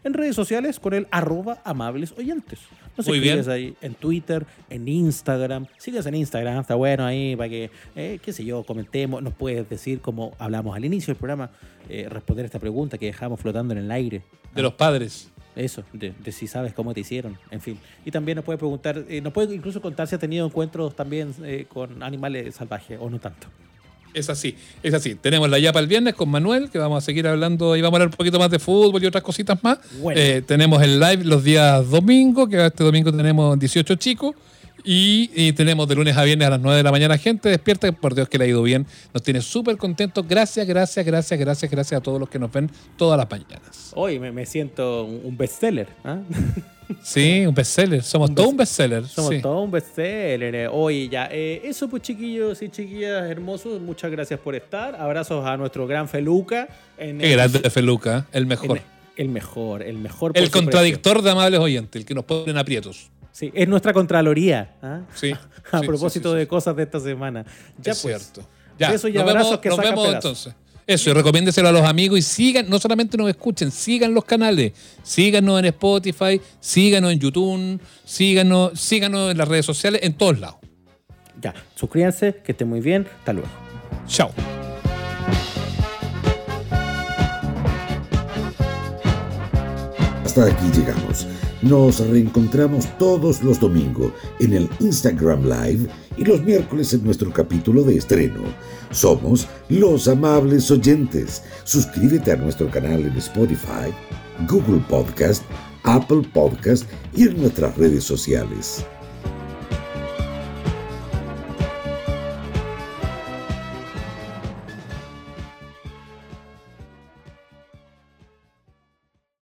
Speaker 3: en redes sociales con el arroba amables oyentes. Nos
Speaker 2: Muy bien.
Speaker 3: ahí en Twitter, en Instagram. Síguenos en Instagram, está bueno ahí para que, eh, qué sé yo, comentemos. Nos puedes decir, como hablamos al inicio del programa, eh, responder esta pregunta que dejamos flotando en el aire.
Speaker 2: De los padres.
Speaker 3: Eso, de, de si sabes cómo te hicieron, en fin. Y también nos puede preguntar, eh, nos puede incluso contar si ha tenido encuentros también con animales salvajes o no tanto.
Speaker 2: Es así, es así. Tenemos la yapa el viernes con Manuel, que vamos a seguir hablando y vamos a hablar un poquito más de fútbol y otras cositas más.
Speaker 3: Bueno.
Speaker 2: Eh, tenemos el live los días domingo, que este domingo tenemos 18 chicos. Y, y tenemos de lunes a viernes a las 9 de la mañana gente despierta, por Dios que le ha ido bien. Nos tiene súper contentos. Gracias, gracias, gracias, gracias, gracias a todos los que nos ven todas las mañanas.
Speaker 3: Hoy me, me siento un, bestseller. ¿ah?
Speaker 2: Sí, un bestseller. Somos
Speaker 3: Un
Speaker 2: todo un bestseller.
Speaker 3: Somos
Speaker 2: sí.
Speaker 3: todo un bestseller. eh. Oye, ya. eh, eso, pues, chiquillos y chiquillas hermosos. Muchas gracias por estar. Abrazos a nuestro gran Feluca. En
Speaker 2: Qué grande de Feluca, el
Speaker 3: en-
Speaker 2: mejor.
Speaker 3: el mejor, el mejor.
Speaker 2: El
Speaker 3: precio.
Speaker 2: contradictor de amables oyentes, el que nos pone en aprietos.
Speaker 3: Sí, es nuestra Contraloría. ¿ah?
Speaker 2: Sí.
Speaker 3: A
Speaker 2: sí,
Speaker 3: propósito
Speaker 2: sí,
Speaker 3: de cosas de esta semana. Ya,
Speaker 2: es
Speaker 3: pues.
Speaker 2: cierto. Ya,
Speaker 3: Besos y
Speaker 2: nos
Speaker 3: abrazos
Speaker 2: vemos,
Speaker 3: que
Speaker 2: nos vemos
Speaker 3: pedazos.
Speaker 2: entonces. Eso, y recomiéndeselo a los amigos y sigan, no solamente nos escuchen, sigan los canales, síganos en Spotify, síganos en YouTube, síganos, síganos en las redes sociales, en todos lados.
Speaker 3: Ya, suscríbanse, que estén muy bien. Hasta luego.
Speaker 2: Chao.
Speaker 1: Hasta aquí llegamos. Nos reencontramos todos los domingos en el Instagram Live y los miércoles en nuestro capítulo de estreno. Somos los amables oyentes. Suscríbete a nuestro canal en Spotify, Google Podcast, Apple Podcast y en nuestras redes sociales.